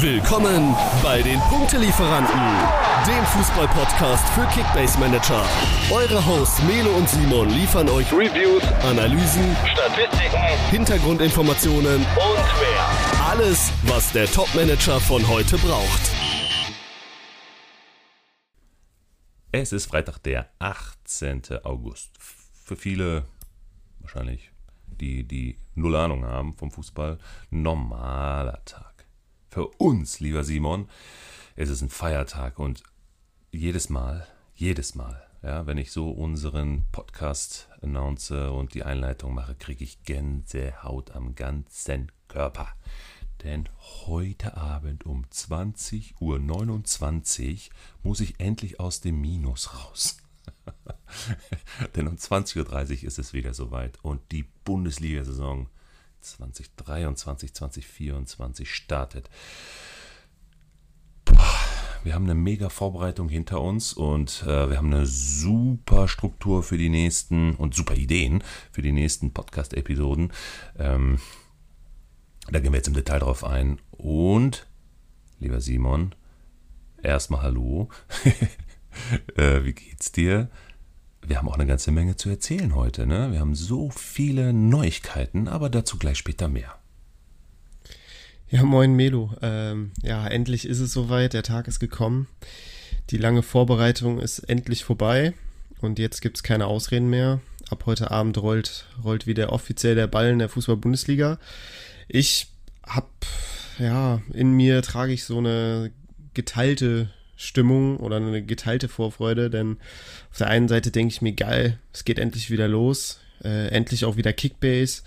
Willkommen bei den Punktelieferanten, dem Fußball-Podcast für Kickbase Manager. Eure Hosts Melo und Simon liefern euch Reviews, Analysen, Statistiken, Hintergrundinformationen und mehr. Alles, was der Top-Manager von heute braucht. Es ist Freitag, der 18. August. Für viele wahrscheinlich, die, die null Ahnung haben vom Fußball, normaler Tag. Für uns, lieber Simon, ist es ein Feiertag und jedes Mal, jedes Mal, ja, wenn ich so unseren Podcast announce und die Einleitung mache, kriege ich Gänsehaut am ganzen Körper. Denn heute Abend um 20.29 Uhr muss ich endlich aus dem Minus raus. Denn um 20.30 Uhr ist es wieder soweit und die Bundesliga-Saison 2023, 2024 startet. Wir haben eine mega Vorbereitung hinter uns und äh, wir haben eine super Struktur für die nächsten und super Ideen für die nächsten Podcast-Episoden. Ähm, da gehen wir jetzt im Detail drauf ein. Und, lieber Simon, erstmal Hallo. äh, wie geht's dir? Wir haben auch eine ganze Menge zu erzählen heute. Ne? Wir haben so viele Neuigkeiten, aber dazu gleich später mehr. Ja, moin Melo. Ähm, ja, endlich ist es soweit. Der Tag ist gekommen. Die lange Vorbereitung ist endlich vorbei. Und jetzt gibt es keine Ausreden mehr. Ab heute Abend rollt, rollt wieder offiziell der Ball in der Fußball-Bundesliga. Ich hab, ja, in mir trage ich so eine geteilte Stimmung oder eine geteilte Vorfreude, denn auf der einen Seite denke ich mir, geil, es geht endlich wieder los, äh, endlich auch wieder Kickbase.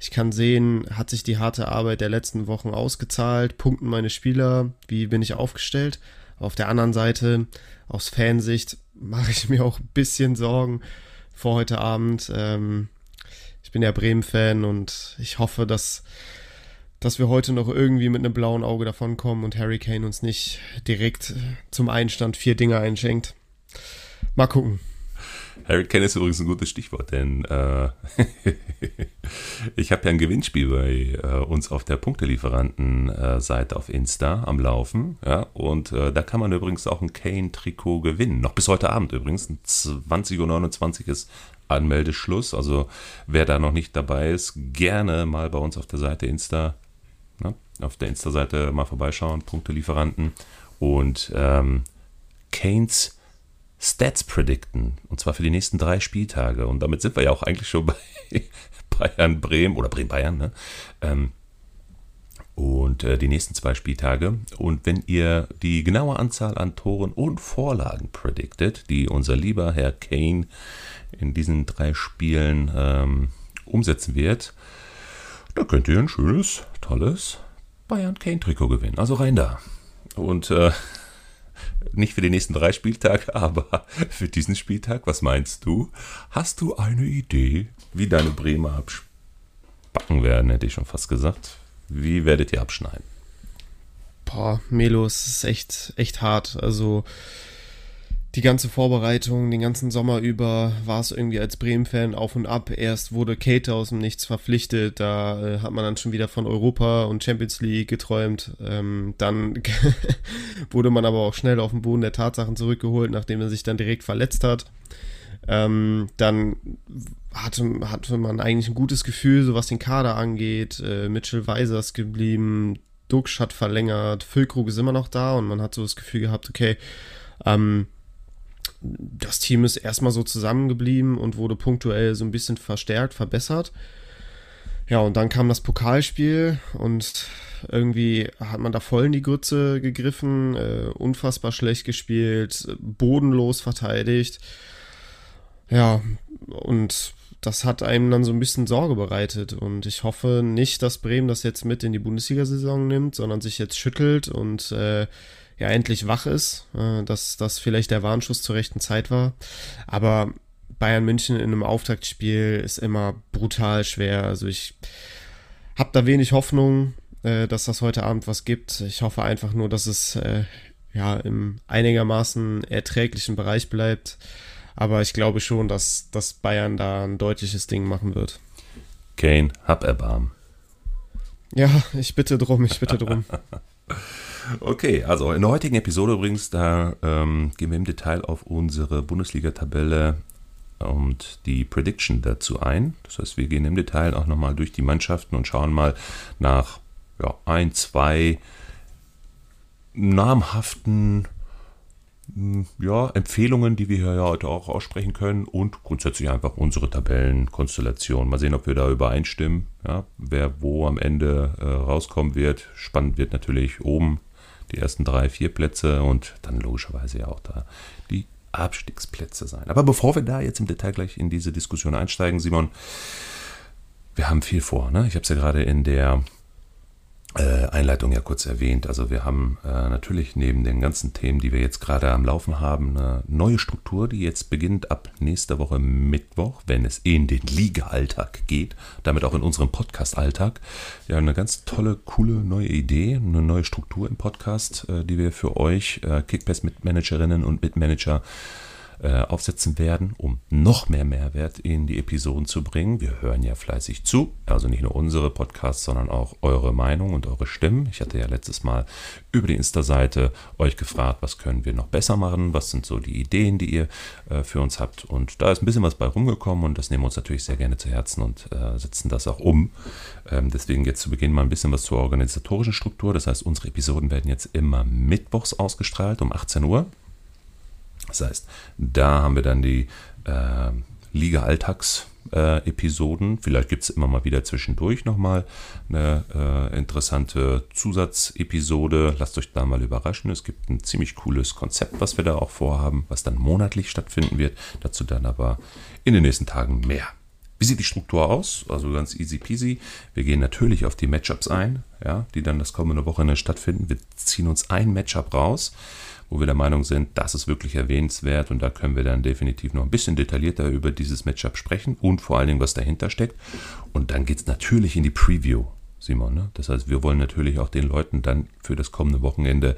Ich kann sehen, hat sich die harte Arbeit der letzten Wochen ausgezahlt, punkten meine Spieler, wie bin ich aufgestellt. Auf der anderen Seite, aus Fansicht, mache ich mir auch ein bisschen Sorgen vor heute Abend. Ähm, ich bin ja Bremen-Fan und ich hoffe, dass dass wir heute noch irgendwie mit einem blauen Auge davonkommen und Harry Kane uns nicht direkt äh, zum Einstand vier Dinge einschenkt. Mal gucken. Harry Kane ist übrigens ein gutes Stichwort, denn äh, ich habe ja ein Gewinnspiel bei äh, uns auf der Punktelieferanten-Seite auf Insta am Laufen. Ja, und äh, da kann man übrigens auch ein Kane-Trikot gewinnen. Noch bis heute Abend übrigens. 20.29 Uhr ist Anmeldeschluss. Also wer da noch nicht dabei ist, gerne mal bei uns auf der Seite Insta Ne? Auf der Insta-Seite mal vorbeischauen, Punktelieferanten und ähm, Kanes Stats predikten. Und zwar für die nächsten drei Spieltage. Und damit sind wir ja auch eigentlich schon bei Bayern Bremen oder Bremen Bayern. Ne? Ähm, und äh, die nächsten zwei Spieltage. Und wenn ihr die genaue Anzahl an Toren und Vorlagen prediktet, die unser lieber Herr Kane in diesen drei Spielen ähm, umsetzen wird, da könnt ihr ein schönes, tolles Bayern Kane Trikot gewinnen. Also rein da. Und äh, nicht für die nächsten drei Spieltage, aber für diesen Spieltag, was meinst du? Hast du eine Idee, wie deine Bremer abspacken werden, hätte ich schon fast gesagt. Wie werdet ihr abschneiden? Boah, Melo, es ist echt, echt hart. Also, die ganze Vorbereitung, den ganzen Sommer über war es irgendwie als Bremen-Fan auf und ab. Erst wurde Kate aus dem Nichts verpflichtet, da äh, hat man dann schon wieder von Europa und Champions League geträumt. Ähm, dann wurde man aber auch schnell auf den Boden der Tatsachen zurückgeholt, nachdem er sich dann direkt verletzt hat. Ähm, dann hatte, hatte man eigentlich ein gutes Gefühl, so was den Kader angeht. Äh, Mitchell Weiser ist geblieben, Duxch hat verlängert, Füllkrug ist immer noch da und man hat so das Gefühl gehabt, okay, ähm, das Team ist erstmal so zusammengeblieben und wurde punktuell so ein bisschen verstärkt, verbessert. Ja, und dann kam das Pokalspiel und irgendwie hat man da voll in die Grütze gegriffen, äh, unfassbar schlecht gespielt, bodenlos verteidigt. Ja, und das hat einem dann so ein bisschen Sorge bereitet. Und ich hoffe nicht, dass Bremen das jetzt mit in die Bundesliga-Saison nimmt, sondern sich jetzt schüttelt und äh, ja endlich wach ist, äh, dass das vielleicht der Warnschuss zur rechten Zeit war. Aber Bayern München in einem Auftaktspiel ist immer brutal schwer. Also ich habe da wenig Hoffnung, äh, dass das heute Abend was gibt. Ich hoffe einfach nur, dass es äh, ja im einigermaßen erträglichen Bereich bleibt. Aber ich glaube schon, dass, dass Bayern da ein deutliches Ding machen wird. Kane, hab Erbarm. Ja, ich bitte drum, ich bitte drum. Okay, also in der heutigen Episode übrigens, da ähm, gehen wir im Detail auf unsere Bundesliga-Tabelle und die Prediction dazu ein. Das heißt, wir gehen im Detail auch nochmal durch die Mannschaften und schauen mal nach ja, ein, zwei namhaften hm, ja, Empfehlungen, die wir hier heute auch aussprechen können und grundsätzlich einfach unsere Tabellenkonstellation. Mal sehen, ob wir da übereinstimmen, ja, wer wo am Ende äh, rauskommen wird. Spannend wird natürlich oben die ersten drei, vier Plätze und dann logischerweise ja auch da die Abstiegsplätze sein. Aber bevor wir da jetzt im Detail gleich in diese Diskussion einsteigen, Simon, wir haben viel vor. Ne? Ich habe es ja gerade in der Einleitung ja kurz erwähnt. Also wir haben äh, natürlich neben den ganzen Themen, die wir jetzt gerade am Laufen haben, eine neue Struktur, die jetzt beginnt ab nächster Woche Mittwoch, wenn es in den Liga-Alltag geht, damit auch in unserem Podcast-Alltag. Ja, eine ganz tolle, coole neue Idee, eine neue Struktur im Podcast, äh, die wir für euch äh, Kickbass-Mitmanagerinnen und Mitmanager äh, aufsetzen werden, um noch mehr Mehrwert in die Episoden zu bringen. Wir hören ja fleißig zu, also nicht nur unsere Podcasts, sondern auch eure Meinung und eure Stimmen. Ich hatte ja letztes Mal über die Insta-Seite euch gefragt, was können wir noch besser machen, was sind so die Ideen, die ihr äh, für uns habt. Und da ist ein bisschen was bei rumgekommen und das nehmen wir uns natürlich sehr gerne zu Herzen und äh, setzen das auch um. Ähm, deswegen jetzt zu Beginn mal ein bisschen was zur organisatorischen Struktur. Das heißt, unsere Episoden werden jetzt immer mittwochs ausgestrahlt um 18 Uhr. Das heißt, da haben wir dann die äh, Liga-Alltags-Episoden. Äh, Vielleicht gibt es immer mal wieder zwischendurch nochmal eine äh, interessante Zusatzepisode. Lasst euch da mal überraschen. Es gibt ein ziemlich cooles Konzept, was wir da auch vorhaben, was dann monatlich stattfinden wird. Dazu dann aber in den nächsten Tagen mehr. Wie sieht die Struktur aus? Also ganz easy peasy. Wir gehen natürlich auf die Matchups ein, ja, die dann das kommende Wochenende stattfinden. Wir ziehen uns ein Matchup raus wo wir der Meinung sind, das ist wirklich erwähnenswert und da können wir dann definitiv noch ein bisschen detaillierter über dieses Matchup sprechen und vor allen Dingen, was dahinter steckt. Und dann geht es natürlich in die Preview. Simon. Ne? Das heißt, wir wollen natürlich auch den Leuten dann für das kommende Wochenende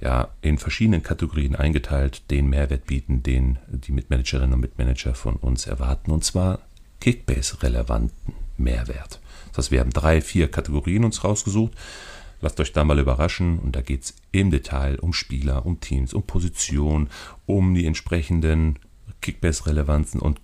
ja in verschiedenen Kategorien eingeteilt den Mehrwert bieten, den die Mitmanagerinnen und Mitmanager von uns erwarten. Und zwar Kickbase-relevanten Mehrwert. Das heißt, wir haben drei, vier Kategorien uns rausgesucht. Lasst euch da mal überraschen und da geht es im Detail um Spieler, um Teams, um Position, um die entsprechenden Kickbase-Relevanzen und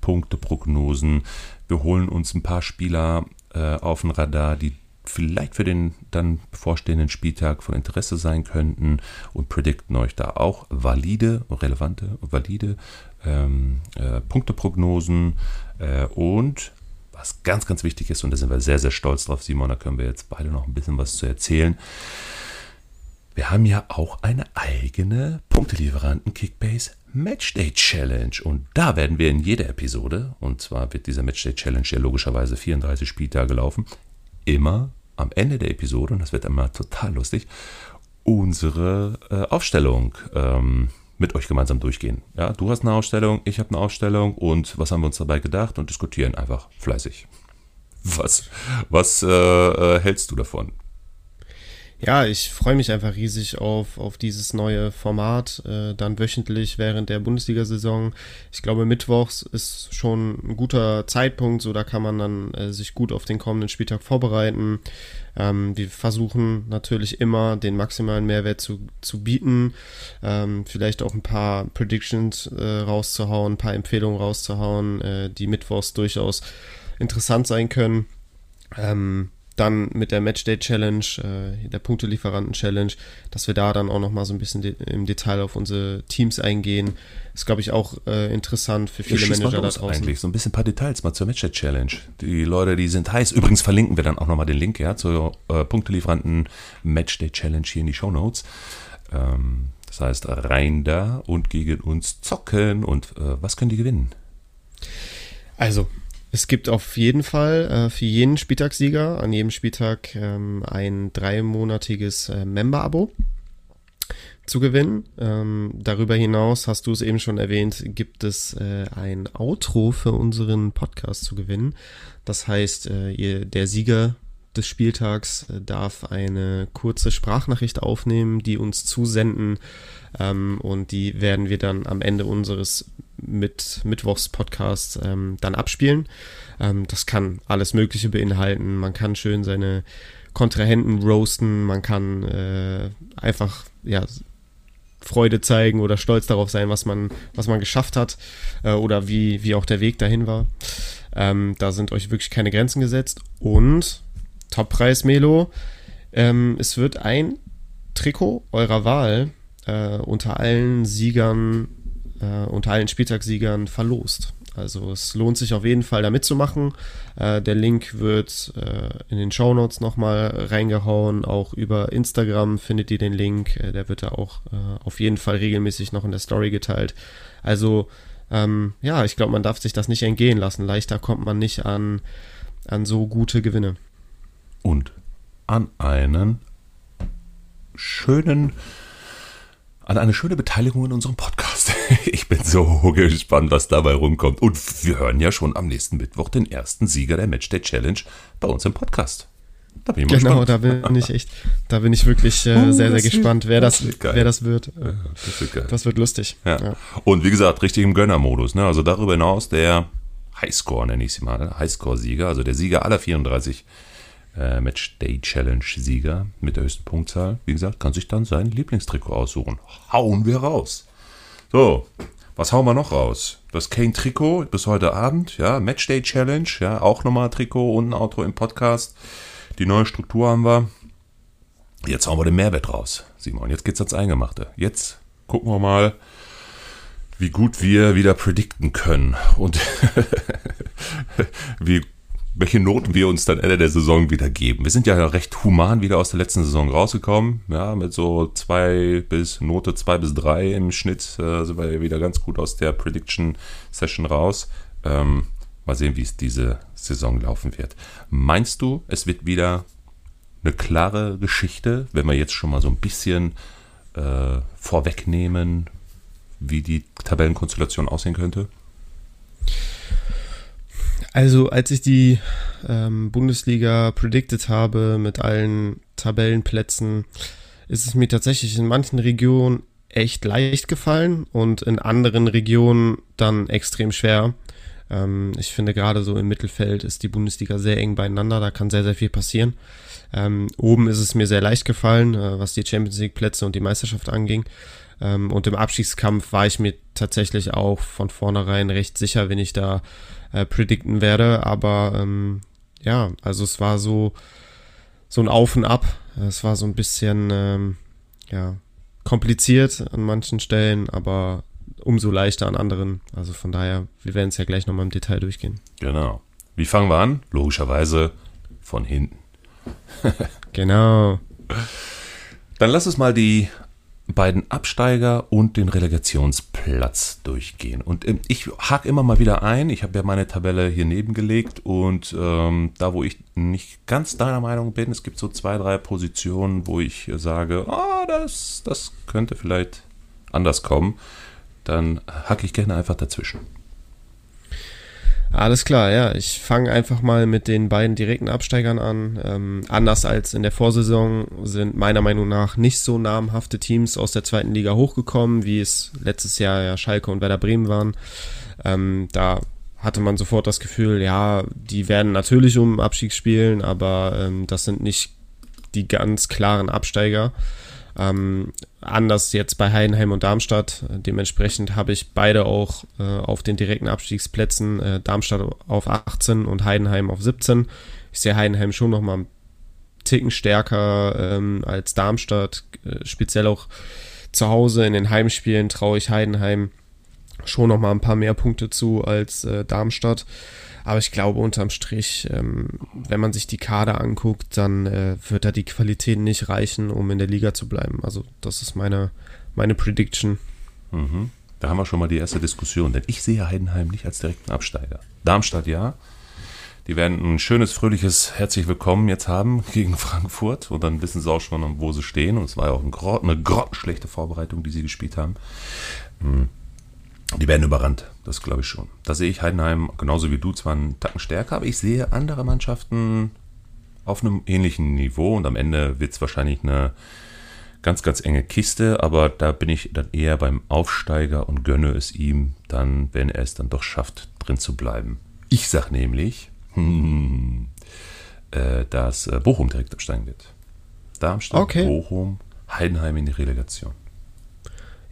Punkteprognosen. Wir holen uns ein paar Spieler äh, auf den Radar, die vielleicht für den dann bevorstehenden Spieltag von Interesse sein könnten und predikten euch da auch valide, relevante, valide ähm, äh, Punkteprognosen äh, und was ganz, ganz wichtig ist, und da sind wir sehr, sehr stolz drauf, Simon, da können wir jetzt beide noch ein bisschen was zu erzählen. Wir haben ja auch eine eigene Punktelieferanten Kickbase Matchday Challenge und da werden wir in jeder Episode, und zwar wird dieser Matchday Challenge ja logischerweise 34 Spieltage laufen, immer am Ende der Episode, und das wird immer total lustig, unsere äh, Aufstellung ähm, mit euch gemeinsam durchgehen. Ja, du hast eine Ausstellung, ich habe eine Ausstellung und was haben wir uns dabei gedacht und diskutieren einfach fleißig. Was, was äh, äh hältst du davon? Ja, ich freue mich einfach riesig auf, auf dieses neue Format, äh, dann wöchentlich während der Bundesliga-Saison. Ich glaube, Mittwochs ist schon ein guter Zeitpunkt, so da kann man dann äh, sich gut auf den kommenden Spieltag vorbereiten. Ähm, wir versuchen natürlich immer den maximalen Mehrwert zu, zu bieten, ähm, vielleicht auch ein paar Predictions äh, rauszuhauen, ein paar Empfehlungen rauszuhauen, äh, die Mittwochs durchaus interessant sein können. Ähm, dann mit der Matchday Challenge, äh, der Punktelieferanten Challenge, dass wir da dann auch nochmal so ein bisschen de im Detail auf unsere Teams eingehen. Ist, glaube ich, auch äh, interessant für viele Manager da draußen. Eigentlich so ein bisschen ein paar Details mal zur Matchday Challenge. Die Leute, die sind heiß. Übrigens verlinken wir dann auch nochmal den Link ja, zur äh, Punktelieferanten Matchday Challenge hier in die Show Notes. Ähm, das heißt, rein da und gegen uns zocken. Und äh, was können die gewinnen? Also, es gibt auf jeden Fall äh, für jeden Spieltagssieger an jedem Spieltag ähm, ein dreimonatiges äh, Member-Abo zu gewinnen. Ähm, darüber hinaus, hast du es eben schon erwähnt, gibt es äh, ein Outro für unseren Podcast zu gewinnen. Das heißt, äh, ihr, der Sieger des Spieltags äh, darf eine kurze Sprachnachricht aufnehmen, die uns zusenden ähm, und die werden wir dann am Ende unseres mit Mittwochs-Podcast ähm, dann abspielen. Ähm, das kann alles Mögliche beinhalten. Man kann schön seine Kontrahenten roasten, man kann äh, einfach ja, Freude zeigen oder stolz darauf sein, was man, was man geschafft hat äh, oder wie, wie auch der Weg dahin war. Ähm, da sind euch wirklich keine Grenzen gesetzt. Und Toppreis Melo, ähm, es wird ein Trikot eurer Wahl äh, unter allen Siegern, äh, unter allen Spieltagssiegern verlost. Also es lohnt sich auf jeden Fall da mitzumachen. Äh, der Link wird äh, in den Show Notes nochmal reingehauen. Auch über Instagram findet ihr den Link. Äh, der wird da auch äh, auf jeden Fall regelmäßig noch in der Story geteilt. Also ähm, ja, ich glaube, man darf sich das nicht entgehen lassen. Leichter kommt man nicht an, an so gute Gewinne. Und an einen schönen an eine schöne Beteiligung in unserem Podcast. Ich bin so gespannt, was dabei rumkommt. Und wir hören ja schon am nächsten Mittwoch den ersten Sieger der Matchday Challenge bei uns im Podcast. Da bin ich mal genau, gespannt. da bin ich echt, da bin ich wirklich äh, oh, sehr, sehr gespannt, wer das, das wer das wird. Ja, das, wird das wird lustig. Ja. ja. Und wie gesagt, richtig im Gönnermodus. Ne? Also darüber hinaus der Highscore, nenne ich sie mal, ne? Highscore-Sieger, also der Sieger aller 34 äh, Matchday Challenge Sieger mit der höchsten Punktzahl, wie gesagt, kann sich dann sein Lieblingstrikot aussuchen. Hauen wir raus. So, was hauen wir noch raus? Das Kane Trikot bis heute Abend, ja, Matchday Challenge, ja, auch nochmal Trikot und ein Auto im Podcast. Die neue Struktur haben wir. Jetzt hauen wir den Mehrwert raus, Simon. Jetzt geht's ans Eingemachte. Jetzt gucken wir mal, wie gut wir wieder predikten können und wie welche Noten wir uns dann Ende der Saison wieder geben. Wir sind ja recht human wieder aus der letzten Saison rausgekommen, ja, mit so zwei bis Note zwei bis drei im Schnitt äh, sind wir wieder ganz gut aus der Prediction Session raus. Ähm, mal sehen, wie es diese Saison laufen wird. Meinst du, es wird wieder eine klare Geschichte, wenn wir jetzt schon mal so ein bisschen äh, vorwegnehmen, wie die Tabellenkonstellation aussehen könnte? Also, als ich die ähm, Bundesliga predicted habe mit allen Tabellenplätzen, ist es mir tatsächlich in manchen Regionen echt leicht gefallen und in anderen Regionen dann extrem schwer. Ähm, ich finde gerade so im Mittelfeld ist die Bundesliga sehr eng beieinander, da kann sehr, sehr viel passieren. Ähm, oben ist es mir sehr leicht gefallen, äh, was die Champions League Plätze und die Meisterschaft anging. Ähm, und im Abstiegskampf war ich mir tatsächlich auch von vornherein recht sicher, wenn ich da äh, predikten werde. Aber ähm, ja, also es war so, so ein Auf und Ab. Es war so ein bisschen ähm, ja, kompliziert an manchen Stellen, aber umso leichter an anderen. Also von daher, wir werden es ja gleich nochmal im Detail durchgehen. Genau. Wie fangen wir an? Logischerweise von hinten. genau. Dann lass uns mal die beiden Absteiger und den Relegationsplatz durchgehen. Und ähm, ich hake immer mal wieder ein. Ich habe ja meine Tabelle hier nebengelegt und ähm, da, wo ich nicht ganz deiner Meinung bin, es gibt so zwei, drei Positionen, wo ich sage, oh, das, das könnte vielleicht anders kommen, dann hacke ich gerne einfach dazwischen. Alles klar, ja. Ich fange einfach mal mit den beiden direkten Absteigern an. Ähm, anders als in der Vorsaison sind meiner Meinung nach nicht so namhafte Teams aus der zweiten Liga hochgekommen, wie es letztes Jahr ja Schalke und Werder Bremen waren. Ähm, da hatte man sofort das Gefühl, ja, die werden natürlich um Abstieg spielen, aber ähm, das sind nicht die ganz klaren Absteiger. Ähm, anders jetzt bei Heidenheim und Darmstadt. Dementsprechend habe ich beide auch äh, auf den direkten Abstiegsplätzen. Äh, Darmstadt auf 18 und Heidenheim auf 17. Ich sehe Heidenheim schon nochmal einen Ticken stärker ähm, als Darmstadt. Äh, speziell auch zu Hause in den Heimspielen traue ich Heidenheim schon nochmal ein paar mehr Punkte zu als äh, Darmstadt. Aber ich glaube, unterm Strich, ähm, wenn man sich die Kader anguckt, dann äh, wird da die Qualität nicht reichen, um in der Liga zu bleiben. Also, das ist meine, meine Prediction. Mhm. Da haben wir schon mal die erste Diskussion, denn ich sehe Heidenheim nicht als direkten Absteiger. Darmstadt ja. Die werden ein schönes, fröhliches Herzlich Willkommen jetzt haben gegen Frankfurt und dann wissen sie auch schon, wo sie stehen. Und es war ja auch eine grottenschlechte Vorbereitung, die sie gespielt haben. Hm. Die werden überrannt, das glaube ich schon. Da sehe ich Heidenheim genauso wie du zwar einen Tacken stärker, aber ich sehe andere Mannschaften auf einem ähnlichen Niveau und am Ende wird es wahrscheinlich eine ganz, ganz enge Kiste, aber da bin ich dann eher beim Aufsteiger und gönne es ihm dann, wenn er es dann doch schafft, drin zu bleiben. Ich sage nämlich, hm, äh, dass äh, Bochum direkt absteigen wird. Darmstadt, Okay. Bochum, Heidenheim in die Relegation.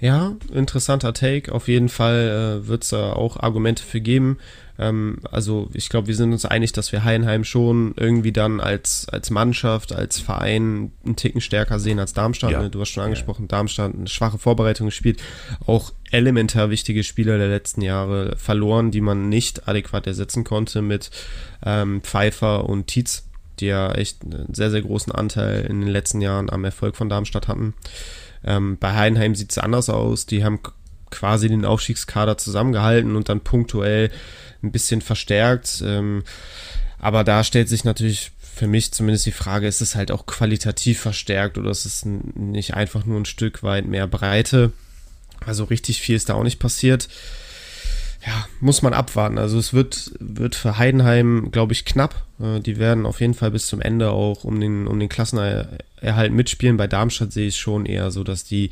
Ja, interessanter Take. Auf jeden Fall äh, wird es da auch Argumente für geben. Ähm, also ich glaube, wir sind uns einig, dass wir Heidenheim schon irgendwie dann als, als Mannschaft, als Verein einen Ticken stärker sehen als Darmstadt. Ja. Ne? Du hast schon angesprochen, Darmstadt eine schwache Vorbereitung gespielt. Auch elementar wichtige Spieler der letzten Jahre verloren, die man nicht adäquat ersetzen konnte mit ähm, Pfeiffer und Tietz, die ja echt einen sehr, sehr großen Anteil in den letzten Jahren am Erfolg von Darmstadt hatten. Ähm, bei Heidenheim sieht es anders aus. Die haben quasi den Aufstiegskader zusammengehalten und dann punktuell ein bisschen verstärkt. Ähm, aber da stellt sich natürlich für mich zumindest die Frage, ist es halt auch qualitativ verstärkt oder ist es nicht einfach nur ein Stück weit mehr Breite? Also richtig viel ist da auch nicht passiert. Ja, muss man abwarten. Also es wird, wird für Heidenheim, glaube ich, knapp. Äh, Die werden auf jeden Fall bis zum Ende auch um den, um den Klassenerhalt mitspielen. Bei Darmstadt sehe ich schon eher so, dass die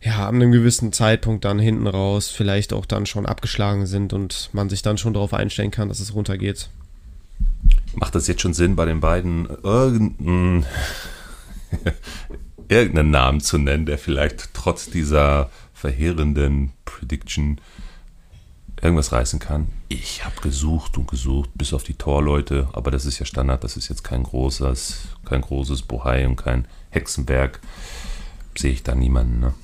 ja an einem gewissen Zeitpunkt dann hinten raus vielleicht auch dann schon abgeschlagen sind und man sich dann schon darauf einstellen kann, dass es runtergeht. Macht das jetzt schon Sinn, bei den beiden irgendeinen, irgendeinen Namen zu nennen, der vielleicht trotz dieser verheerenden Prediction irgendwas reißen kann? Ich habe gesucht und gesucht, bis auf die Torleute, aber das ist ja Standard, das ist jetzt kein großes, kein großes Bohai und kein Hexenwerk. Sehe ich da niemanden, ne?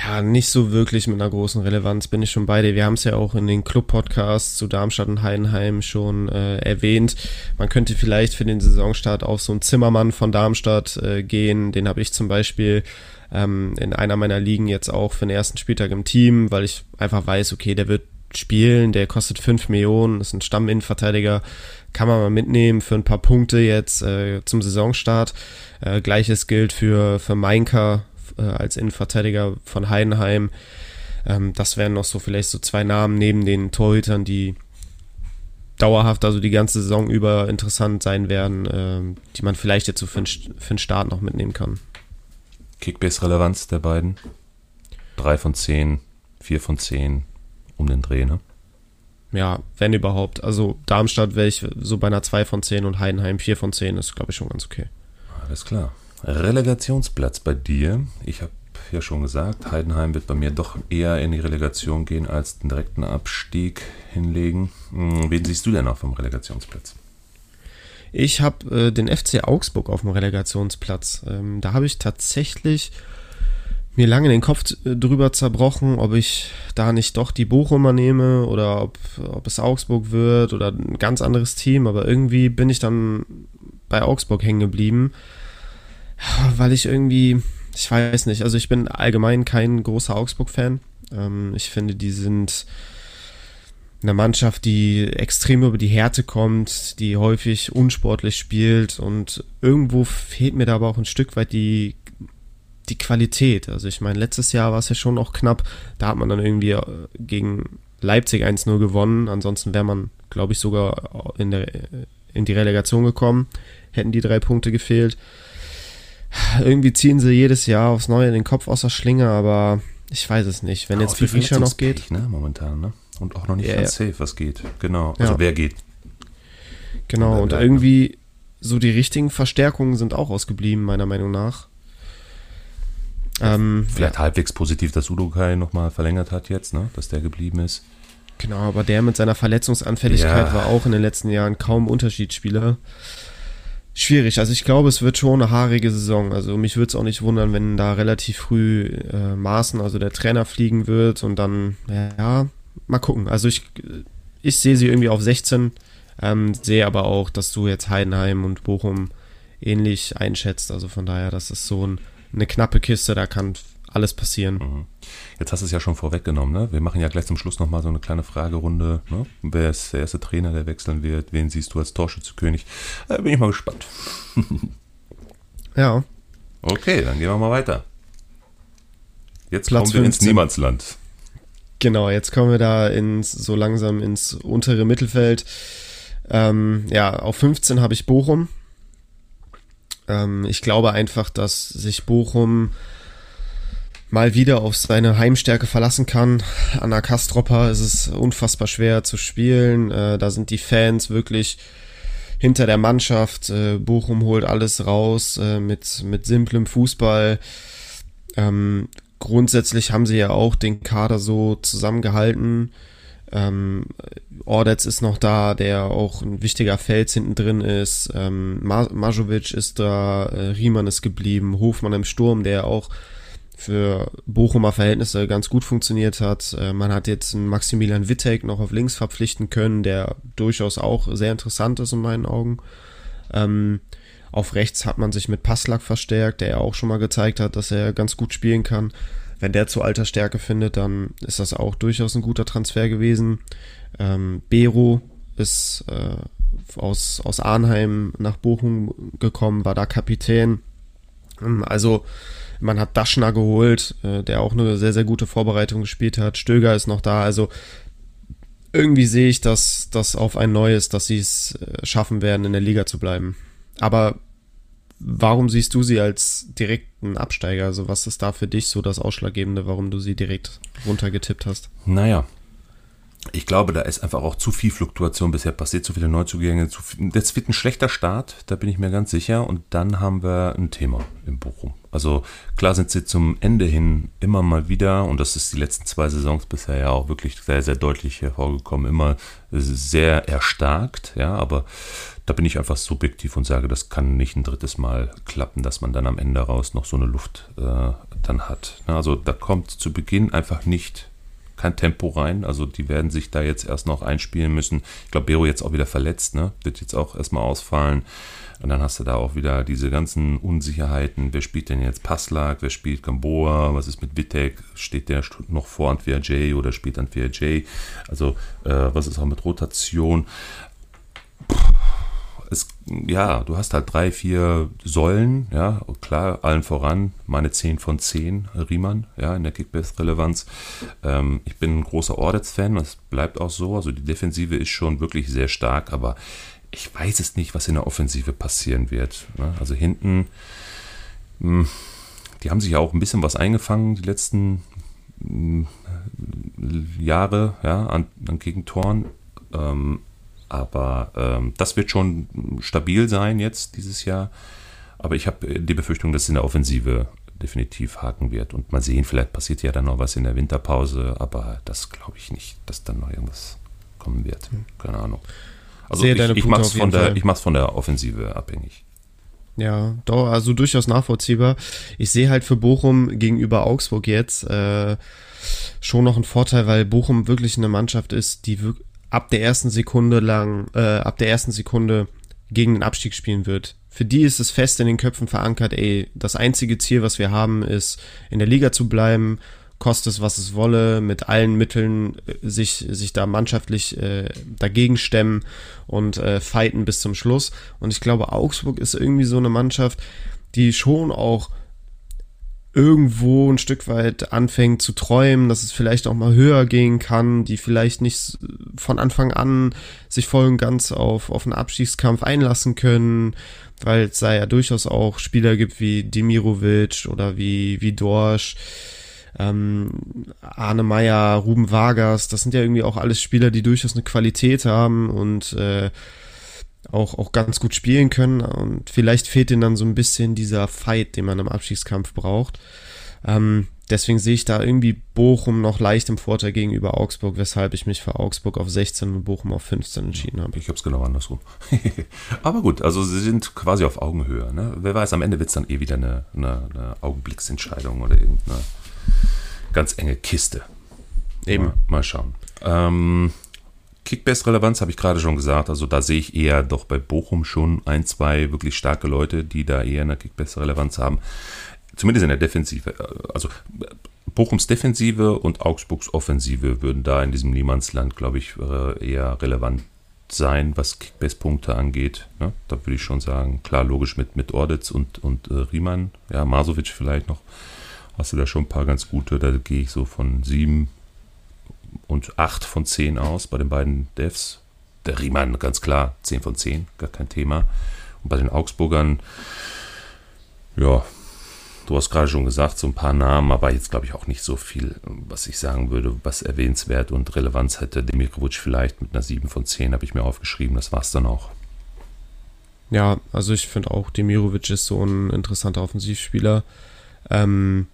Ja, nicht so wirklich mit einer großen Relevanz bin ich schon bei dir. Wir haben es ja auch in den Club-Podcasts zu Darmstadt und Heidenheim schon äh, erwähnt. Man könnte vielleicht für den Saisonstart auf so einen Zimmermann von Darmstadt äh, gehen. Den habe ich zum Beispiel ähm, in einer meiner Ligen jetzt auch für den ersten Spieltag im Team, weil ich einfach weiß, okay, der wird spielen, der kostet 5 Millionen, ist ein Stamminnenverteidiger, kann man mal mitnehmen für ein paar Punkte jetzt äh, zum Saisonstart. Äh, Gleiches gilt für, für Mainka äh, als Innenverteidiger von Heidenheim. Ähm, das wären noch so vielleicht so zwei Namen neben den Torhütern, die dauerhaft, also die ganze Saison über interessant sein werden, ähm, die man vielleicht jetzt so für für den Start noch mitnehmen kann. Kickbase-Relevanz der beiden? Drei von zehn, vier von zehn um den Dreh, ne? Ja, wenn überhaupt. Also Darmstadt wäre ich so bei einer 2 von 10 und Heidenheim 4 von 10 ist, glaube ich, schon ganz okay. Alles klar. Relegationsplatz bei dir. Ich habe ja schon gesagt, Heidenheim wird bei mir doch eher in die Relegation gehen als den direkten Abstieg hinlegen. Hm, Wen siehst du denn noch vom Relegationsplatz? Ich habe äh, den FC Augsburg auf dem Relegationsplatz. Ähm, da habe ich tatsächlich mir lange den Kopf äh, drüber zerbrochen, ob ich da nicht doch die Bochumer nehme oder ob, ob es Augsburg wird oder ein ganz anderes Team. Aber irgendwie bin ich dann bei Augsburg hängen geblieben, weil ich irgendwie, ich weiß nicht, also ich bin allgemein kein großer Augsburg-Fan. Ähm, ich finde, die sind eine Mannschaft, die extrem über die Härte kommt, die häufig unsportlich spielt und irgendwo fehlt mir da aber auch ein Stück weit die, die Qualität. Also ich meine, letztes Jahr war es ja schon noch knapp, da hat man dann irgendwie äh, gegen Leipzig 1-0 gewonnen, ansonsten wäre man, glaube ich, sogar in, der, in die Relegation gekommen, hätten die drei Punkte gefehlt. Irgendwie ziehen sie jedes Jahr aufs Neue den Kopf aus der Schlinge, aber ich weiß es nicht. Wenn Ja, jetzt Berisha noch geht, Ne, momentan, ne? Und auch noch nicht Ja, ganz ja. safe, was geht. Genau. Also Ja. wer geht? Genau, und bleibt, irgendwie so die richtigen Verstärkungen sind auch ausgeblieben, meiner Meinung nach. Ähm, Vielleicht halbwegs positiv, dass Udokai nochmal verlängert hat jetzt, ne? Dass der geblieben ist. genau, aber der mit seiner Verletzungsanfälligkeit Ja. war auch in den letzten Jahren kaum Unterschiedsspieler. Schwierig, also ich glaube, es wird schon eine haarige Saison. Also mich würde es auch nicht wundern, wenn da relativ früh äh, Maaßen, also der Trainer, fliegen wird und dann, ja, mal gucken. Also ich, ich sehe sie irgendwie auf 16, ähm, sehe aber auch, dass du jetzt Heidenheim und Bochum ähnlich einschätzt. Also von daher, das ist so ein, eine knappe Kiste, da kann alles passieren. Mhm. Jetzt hast du es ja schon vorweggenommen, ne? Wir machen ja gleich zum Schluss nochmal so eine kleine Fragerunde, ne? Wer ist der erste Trainer, der wechseln wird? Wen siehst du als Torschützekönig? Äh, bin ich mal gespannt. Ja, Okay, dann gehen wir mal weiter. Jetzt Platz kommen wir ins 15. Niemandsland. Genau, jetzt kommen wir da ins, so langsam ins untere Mittelfeld. Ähm, ja, auf 15 habe ich Bochum. Ähm, ich glaube einfach, dass sich Bochum mal wieder auf seine Heimstärke verlassen kann. An der Kastropper ist es unfassbar schwer zu spielen. Äh, da sind die Fans wirklich hinter der Mannschaft. Äh, Bochum holt alles raus äh, mit, mit simplem Fußball. Ähm, grundsätzlich haben sie ja auch den Kader so zusammengehalten. Ähm, Ordetz ist noch da, der auch ein wichtiger Fels hinten drin ist. Ähm, Majovic ist da, äh, Riemann ist geblieben, Hofmann im Sturm, der auch für Bochumer Verhältnisse ganz gut funktioniert hat. Äh, man hat jetzt einen Maximilian Wittek noch auf links verpflichten können, der durchaus auch sehr interessant ist in meinen Augen. Ähm, auf rechts hat man sich mit Passlack verstärkt, der ja auch schon mal gezeigt hat, dass er ganz gut spielen kann. Wenn der zu alter Stärke findet, dann ist das auch durchaus ein guter Transfer gewesen. Ähm, Bero ist äh, aus, aus Arnheim nach Bochum gekommen, war da Kapitän. Ähm, also man hat Daschner geholt, äh, der auch eine sehr, sehr gute Vorbereitung gespielt hat. Stöger ist noch da. Also irgendwie sehe ich das, das auf ein neues, dass sie es äh, schaffen werden, in der Liga zu bleiben. Aber warum siehst du sie als direkten Absteiger? Also was ist da für dich so das Ausschlaggebende, warum du sie direkt runtergetippt hast? Naja, ich glaube, da ist einfach auch zu viel Fluktuation bisher passiert, zu viele Neuzugänge. Zu viel. Das wird ein schlechter Start, da bin ich mir ganz sicher. Und dann haben wir ein Thema in Bochum. Also klar sind sie zum Ende hin immer mal wieder, und das ist die letzten zwei Saisons bisher ja auch wirklich sehr, sehr deutlich hervorgekommen, immer sehr erstarkt, ja, aber da bin ich einfach subjektiv und sage, das kann nicht ein drittes Mal klappen, dass man dann am Ende raus noch so eine Luft äh, dann hat. Also da kommt zu Beginn einfach nicht kein Tempo rein. Also die werden sich da jetzt erst noch einspielen müssen. Ich glaube, Bero jetzt auch wieder verletzt, ne? Wird jetzt auch erstmal ausfallen. Und dann hast du da auch wieder diese ganzen Unsicherheiten. Wer spielt denn jetzt Passlag? Wer spielt Gamboa? Was ist mit Wittek? Steht der noch vor Antwia J oder spielt Antwia J? Also, äh, was ist auch mit Rotation? Es, ja, du hast halt drei, vier Säulen, ja, klar, allen voran, meine 10 von 10, Riemann, ja, in der Kickbase-Relevanz. Ähm, ich bin ein großer Audits-Fan, das bleibt auch so, also die Defensive ist schon wirklich sehr stark, aber ich weiß es nicht, was in der Offensive passieren wird. Ne? Also hinten, mh, hm, die haben sich ja auch ein bisschen was eingefangen, die letzten mh, hm, Jahre, ja, an, an Gegentoren. Ähm, aber ähm, das wird schon stabil sein jetzt dieses Jahr. Aber ich habe die Befürchtung, dass es in der Offensive definitiv haken wird. Und mal sehen, vielleicht passiert ja dann noch was in der Winterpause, aber das glaube ich nicht, dass dann noch irgendwas kommen wird. Hm. Keine Ahnung. Also Sehe ich, ich mache es von, der, von der Offensive abhängig. Ja, doch, also durchaus nachvollziehbar. Ich sehe halt für Bochum gegenüber Augsburg jetzt äh, schon noch einen Vorteil, weil Bochum wirklich eine Mannschaft ist, die ab der ersten Sekunde lang, äh, ab der ersten Sekunde gegen den Abstieg spielen wird. Für die ist es fest in den Köpfen verankert, ey, das einzige Ziel, was wir haben, ist in der Liga zu bleiben, kostet es, was es wolle, mit allen Mitteln äh, sich, sich da mannschaftlich äh, dagegen stemmen und äh, fighten bis zum Schluss. Und ich glaube, Augsburg ist irgendwie so eine Mannschaft, die schon auch irgendwo ein Stück weit anfängt zu träumen, dass es vielleicht auch mal höher gehen kann, die vielleicht nicht von Anfang an sich voll und ganz auf, auf einen Abstiegskampf einlassen können, weil es da ja durchaus auch Spieler gibt wie Demirovic oder wie, wie Dorsch, ähm, Arne Meyer, Ruben Vargas, das sind ja irgendwie auch alles Spieler, die durchaus eine Qualität haben und äh, auch, auch ganz gut spielen können. Und vielleicht fehlt ihnen dann so ein bisschen dieser Fight, den man im Abschiedskampf braucht. Ähm, deswegen sehe ich da irgendwie Bochum noch leicht im Vorteil gegenüber Augsburg, weshalb ich mich für Augsburg auf 16 und Bochum auf 15 entschieden habe. Ich habe es genau andersrum. Aber gut, also sie sind quasi auf Augenhöhe. Ne? Wer weiß, am Ende wird es dann eh wieder eine, eine, eine, Augenblicksentscheidung oder irgendeine ganz enge Kiste. Eben. Mal, mal schauen. Ähm, Kickbase-Relevanz habe ich gerade schon gesagt. Also da sehe ich eher doch bei Bochum schon ein, zwei wirklich starke Leute, die da eher eine Kickbase-Relevanz haben. Zumindest in der Defensive. Also Bochums Defensive und Augsburgs Offensive würden da in diesem Niemandsland, glaube ich, äh, eher relevant sein, was Kickbase-Punkte angeht. Ne? Da würde ich schon sagen, klar, logisch mit, mit Orditz und, und äh, Riemann, ja, Masovic vielleicht noch. Hast du da schon ein paar ganz gute, da gehe ich so von sieben und 8 von 10 aus bei den beiden Devs. Der Riemann ganz klar 10 von 10, gar kein Thema. Und bei den Augsburgern, ja, du hast gerade schon gesagt, so ein paar Namen, aber jetzt glaube ich auch nicht so viel, was ich sagen würde, was erwähnenswert und Relevanz hätte. Demirovic vielleicht mit einer 7 von 10 habe ich mir aufgeschrieben, das war es dann auch. Ja, also ich finde auch, Demirovic ist so ein interessanter Offensivspieler, ähm,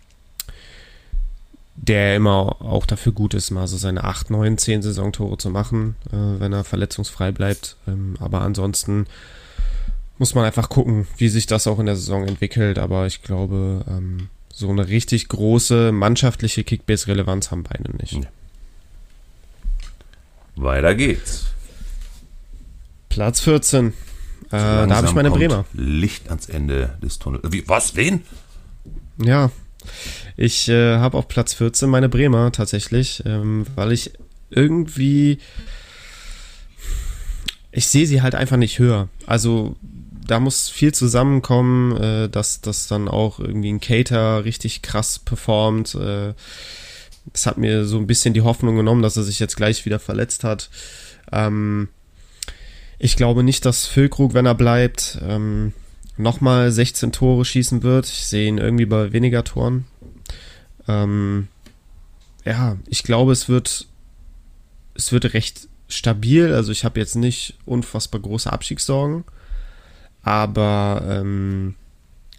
der immer auch dafür gut ist, mal so seine 8, 9, 10 Saisontore zu machen, äh, wenn er verletzungsfrei bleibt. Ähm, aber ansonsten muss man einfach gucken, wie sich das auch in der Saison entwickelt. Aber ich glaube, ähm, so eine richtig große mannschaftliche Kickbase-Relevanz haben beide nicht. Weiter geht's. Platz 14. Äh, da habe ich meine Bremer. Licht ans Ende des Tunnels. Wie, was? Wen? Ja, ich äh, habe auf Platz 14 meine Bremer tatsächlich, ähm, weil ich irgendwie. Ich sehe sie halt einfach nicht höher. Also da muss viel zusammenkommen, äh, dass das dann auch irgendwie ein Cater richtig krass performt. Äh, das hat mir so ein bisschen die Hoffnung genommen, dass er sich jetzt gleich wieder verletzt hat. Ähm, ich glaube nicht, dass Füllkrug, wenn er bleibt, ähm, nochmal 16 Tore schießen wird. Ich sehe ihn irgendwie bei weniger Toren. Ähm, ja, ich glaube, es wird, es wird recht stabil. Also ich habe jetzt nicht unfassbar große Abstiegssorgen. Aber ähm,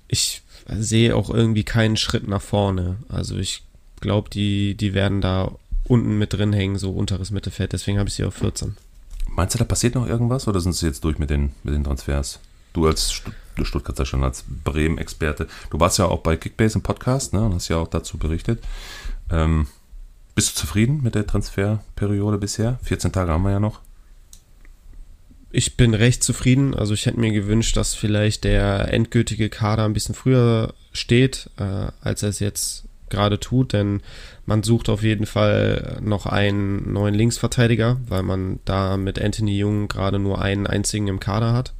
ich sehe auch irgendwie keinen Schritt nach vorne. Also ich glaube, die, die werden da unten mit drin hängen, so unteres Mittelfeld. Deswegen habe ich sie auf 14. Meinst du, da passiert noch irgendwas oder sind sie jetzt durch mit den, mit den Transfers? Du als Stuttgarter schon als Bremen-Experte. Du warst ja auch bei Kickbase im Podcast ne, und hast ja auch dazu berichtet. Ähm, bist du zufrieden mit der Transferperiode bisher? 14 Tage haben wir ja noch. Ich bin recht zufrieden. Also ich hätte mir gewünscht, dass vielleicht der endgültige Kader ein bisschen früher steht, äh, als er es jetzt gerade tut, denn man sucht auf jeden Fall noch einen neuen Linksverteidiger, weil man da mit Anthony Jung gerade nur einen einzigen im Kader hat.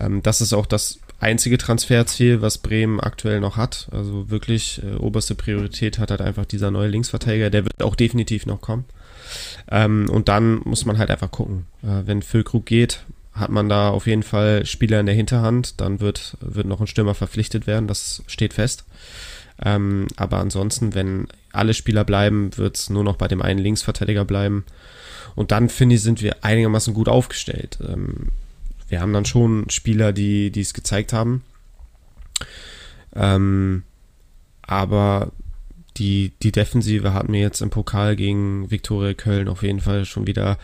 Ähm, das ist auch das einzige Transferziel, was Bremen aktuell noch hat. Also wirklich äh, oberste Priorität hat halt einfach dieser neue Linksverteidiger. Der wird auch definitiv noch kommen. Ähm, und dann muss man halt einfach gucken. Äh, wenn Füllkrug geht, hat man da auf jeden Fall Spieler in der Hinterhand. Dann wird, wird noch ein Stürmer verpflichtet werden. Das steht fest. Ähm, aber ansonsten, wenn alle Spieler bleiben, wird es nur noch bei dem einen Linksverteidiger bleiben. Und dann, finde ich, sind wir einigermaßen gut aufgestellt. Ähm, wir haben dann schon Spieler, die es gezeigt haben. Ähm, aber die, die Defensive hat mir jetzt im Pokal gegen Viktoria Köln auf jeden Fall schon wieder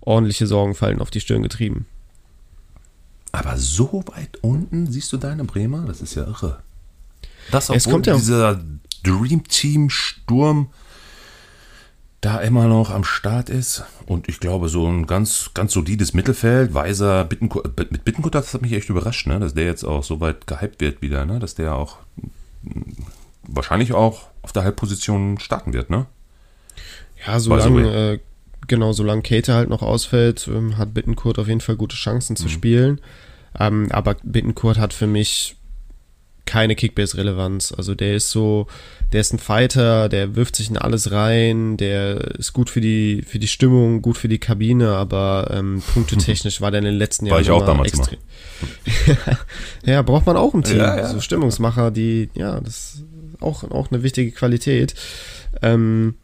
ordentliche Sorgenfallen auf die Stirn getrieben. Aber so weit unten siehst du deine Bremer? Das ist ja irre. Das, obwohl es kommt ja dieser Dream Team Sturm da immer noch am Start ist. Und ich glaube, so ein ganz, ganz solides Mittelfeld. Weiser, Bittenkurt, mit Bittenkurt, das hat mich echt überrascht, ne? dass der jetzt auch so weit gehypt wird wieder, ne? dass der auch wahrscheinlich auch auf der Halbposition starten wird, ne? Ja, solange, äh, genau, solange Kate halt noch ausfällt, ähm, hat Bittenkurt auf jeden Fall gute Chancen zu mhm. spielen. Ähm, aber Bittenkurt hat für mich keine Kickbase-Relevanz. Also der ist so, der ist ein Fighter, der wirft sich in alles rein, der ist gut für die, für die Stimmung, gut für die Kabine, aber ähm, punktetechnisch war der in den letzten Jahren. War ich auch damals extrem. ja, braucht man auch ein Team. Ja, ja. So Stimmungsmacher, die, ja, das ist auch, auch eine wichtige Qualität. Ähm,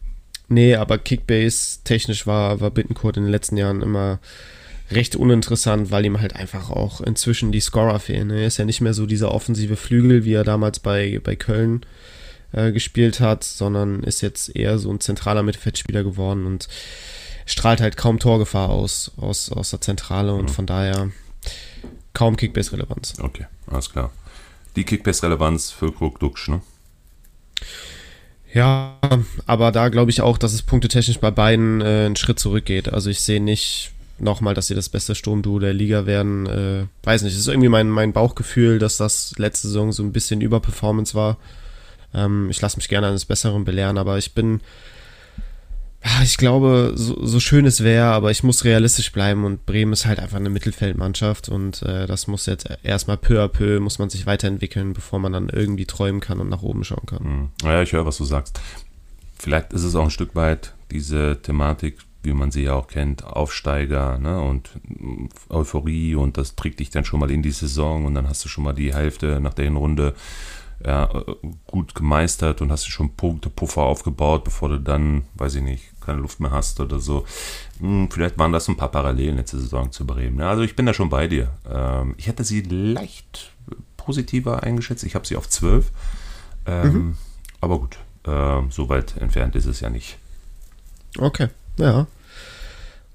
nee, aber Kickbase technisch war, war Bittencourt in den letzten Jahren immer recht uninteressant, weil ihm halt einfach auch inzwischen die Scorer fehlen. Er ist ja nicht mehr so dieser offensive Flügel, wie er damals bei, bei Köln äh, gespielt hat, sondern ist jetzt eher so ein zentraler Mittelfeldspieler geworden und strahlt halt kaum Torgefahr aus, aus, aus der Zentrale und mhm. von daher kaum Kickbase-Relevanz. Okay, alles klar. Die Kickbase-Relevanz für Krug Duxch, ne? Ja, aber da glaube ich auch, dass es punktetechnisch bei beiden äh, einen Schritt zurückgeht. Also ich sehe nicht, nochmal, dass sie das beste Sturmduo der Liga werden. Äh, weiß nicht, es ist irgendwie mein, mein Bauchgefühl, dass das letzte Saison so ein bisschen Überperformance war. Ähm, ich lasse mich gerne eines Besseren belehren, aber ich bin, ich glaube, so, so schön es wäre, aber ich muss realistisch bleiben und Bremen ist halt einfach eine Mittelfeldmannschaft und äh, das muss jetzt erstmal peu à peu, muss man sich weiterentwickeln, bevor man dann irgendwie träumen kann und nach oben schauen kann. Hm. Ich höre, was du sagst. Vielleicht ist es auch ein Stück weit diese Thematik, wie man sie ja auch kennt, Aufsteiger ne, und Euphorie und das trägt dich dann schon mal in die Saison und dann hast du schon mal die Hälfte nach der Hinrunde ja, gut gemeistert und hast dir schon Punkte, Puffer aufgebaut, bevor du dann, weiß ich nicht, keine Luft mehr hast oder so. Hm, vielleicht waren das ein paar Parallelen letzte Saison zu Bremen. Ja, also ich bin da schon bei dir. Ähm, ich hätte sie leicht positiver eingeschätzt. Ich habe sie auf 12. Ähm, mhm. Aber gut, äh, so weit entfernt ist es ja nicht. Okay, ja.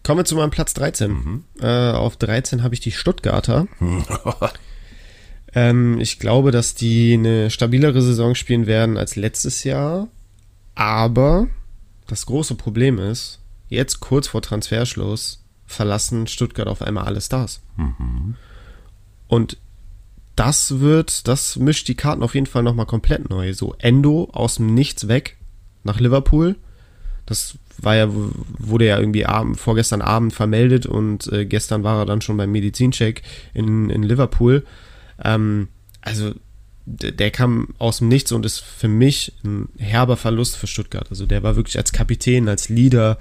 Kommen wir zu meinem Platz 13. Mhm. Äh, auf 13 habe ich die Stuttgarter. ähm, ich glaube, dass die eine stabilere Saison spielen werden als letztes Jahr. Aber das große Problem ist, jetzt kurz vor Transferschluss verlassen Stuttgart auf einmal alle Stars. Mhm. Und das wird, das mischt die Karten auf jeden Fall nochmal komplett neu. So Endo aus dem Nichts weg nach Liverpool. Das war ja, wurde ja irgendwie Abend, vorgestern Abend vermeldet und äh, gestern war er dann schon beim Medizincheck in, in Liverpool. Ähm, also der, der kam aus dem Nichts und ist für mich ein herber Verlust für Stuttgart. Also der war wirklich als Kapitän, als Leader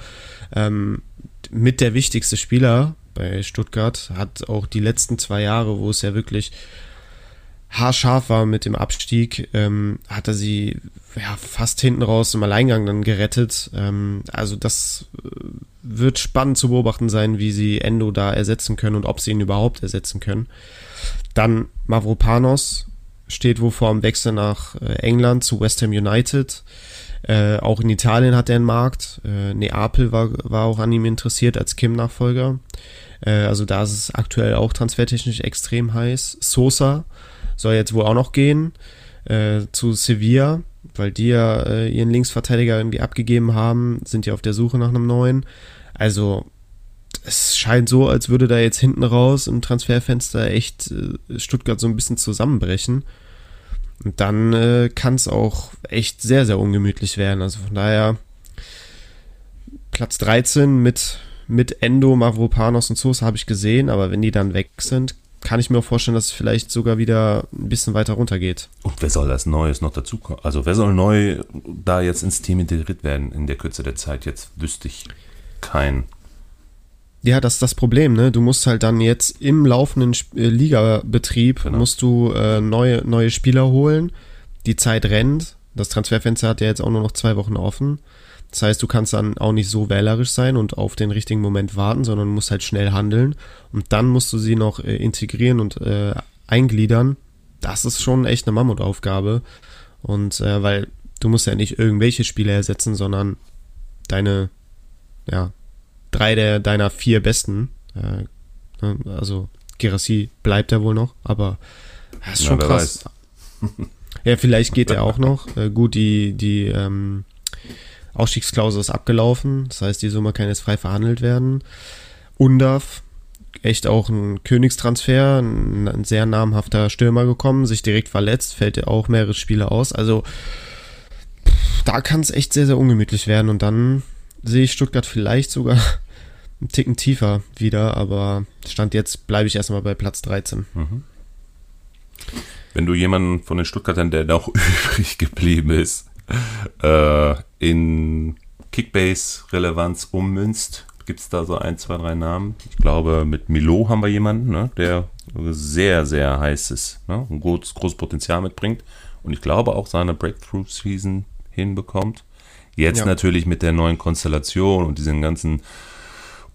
ähm, mit der wichtigste Spieler bei Stuttgart, hat auch die letzten zwei Jahre, wo es ja wirklich haarscharf war mit dem Abstieg, ähm, hat er sie ja, fast hinten raus im Alleingang dann gerettet. Ähm, also das äh, wird spannend zu beobachten sein, wie sie Endo da ersetzen können und ob sie ihn überhaupt ersetzen können. Dann Mavropanos steht wo vor dem Wechsel nach äh, England zu West Ham United. Äh, auch in Italien hat er einen Markt. Äh, Neapel war, war auch an ihm interessiert als Kim-Nachfolger. Äh, also da ist es aktuell auch transfertechnisch extrem heiß. Sosa soll jetzt wohl auch noch gehen äh, zu Sevilla, weil die ja äh, ihren Linksverteidiger irgendwie abgegeben haben, sind ja auf der Suche nach einem neuen. Also es scheint so, als würde da jetzt hinten raus im Transferfenster echt äh, Stuttgart so ein bisschen zusammenbrechen. Und dann äh, kann es auch echt sehr, sehr ungemütlich werden. Also von daher Platz 13 mit, mit Endo, Mavropanos und Sosa habe ich gesehen, aber wenn die dann weg sind, kann ich mir auch vorstellen, dass es vielleicht sogar wieder ein bisschen weiter runter geht. Und wer soll das Neues noch dazu kommen? Also wer soll neu da jetzt ins Team integriert werden in der Kürze der Zeit? Jetzt wüsste ich kein. Ja, das ist das Problem, ne? Du musst halt dann jetzt im laufenden äh, Ligabetrieb genau. musst du äh, neue, neue Spieler holen. Die Zeit rennt. Das Transferfenster hat ja jetzt auch nur noch zwei Wochen offen. Das heißt, du kannst dann auch nicht so wählerisch sein und auf den richtigen Moment warten, sondern musst halt schnell handeln. Und dann musst du sie noch äh, integrieren und äh, eingliedern. Das ist schon echt eine Mammutaufgabe. Und äh, weil du musst ja nicht irgendwelche Spieler ersetzen, sondern deine, ja, drei der deiner vier besten. Äh, ne, also Gerassi bleibt ja wohl noch, aber das ist schon ja, krass. ja, vielleicht geht er auch noch. Äh, gut, die, die, ähm, Ausstiegsklausel ist abgelaufen, das heißt, die Summe kann jetzt frei verhandelt werden. Undaf, echt auch ein Königstransfer, ein, ein sehr namhafter Stürmer gekommen, sich direkt verletzt, fällt ja auch mehrere Spiele aus. Also da kann es echt sehr, sehr ungemütlich werden und dann sehe ich Stuttgart vielleicht sogar einen Ticken tiefer wieder, aber Stand jetzt bleibe ich erstmal bei Platz 13. Mhm. Wenn du jemanden von den Stuttgartern, der noch übrig geblieben ist, äh, in Kickbase-Relevanz ummünzt, gibt es da so ein, zwei, drei Namen. Ich glaube, mit Milo haben wir jemanden, ne, der sehr, sehr heiß ist, ne, ein großes, großes Potenzial mitbringt und ich glaube auch seine Breakthrough-Season hinbekommt. Jetzt ja. natürlich mit der neuen Konstellation und diesen ganzen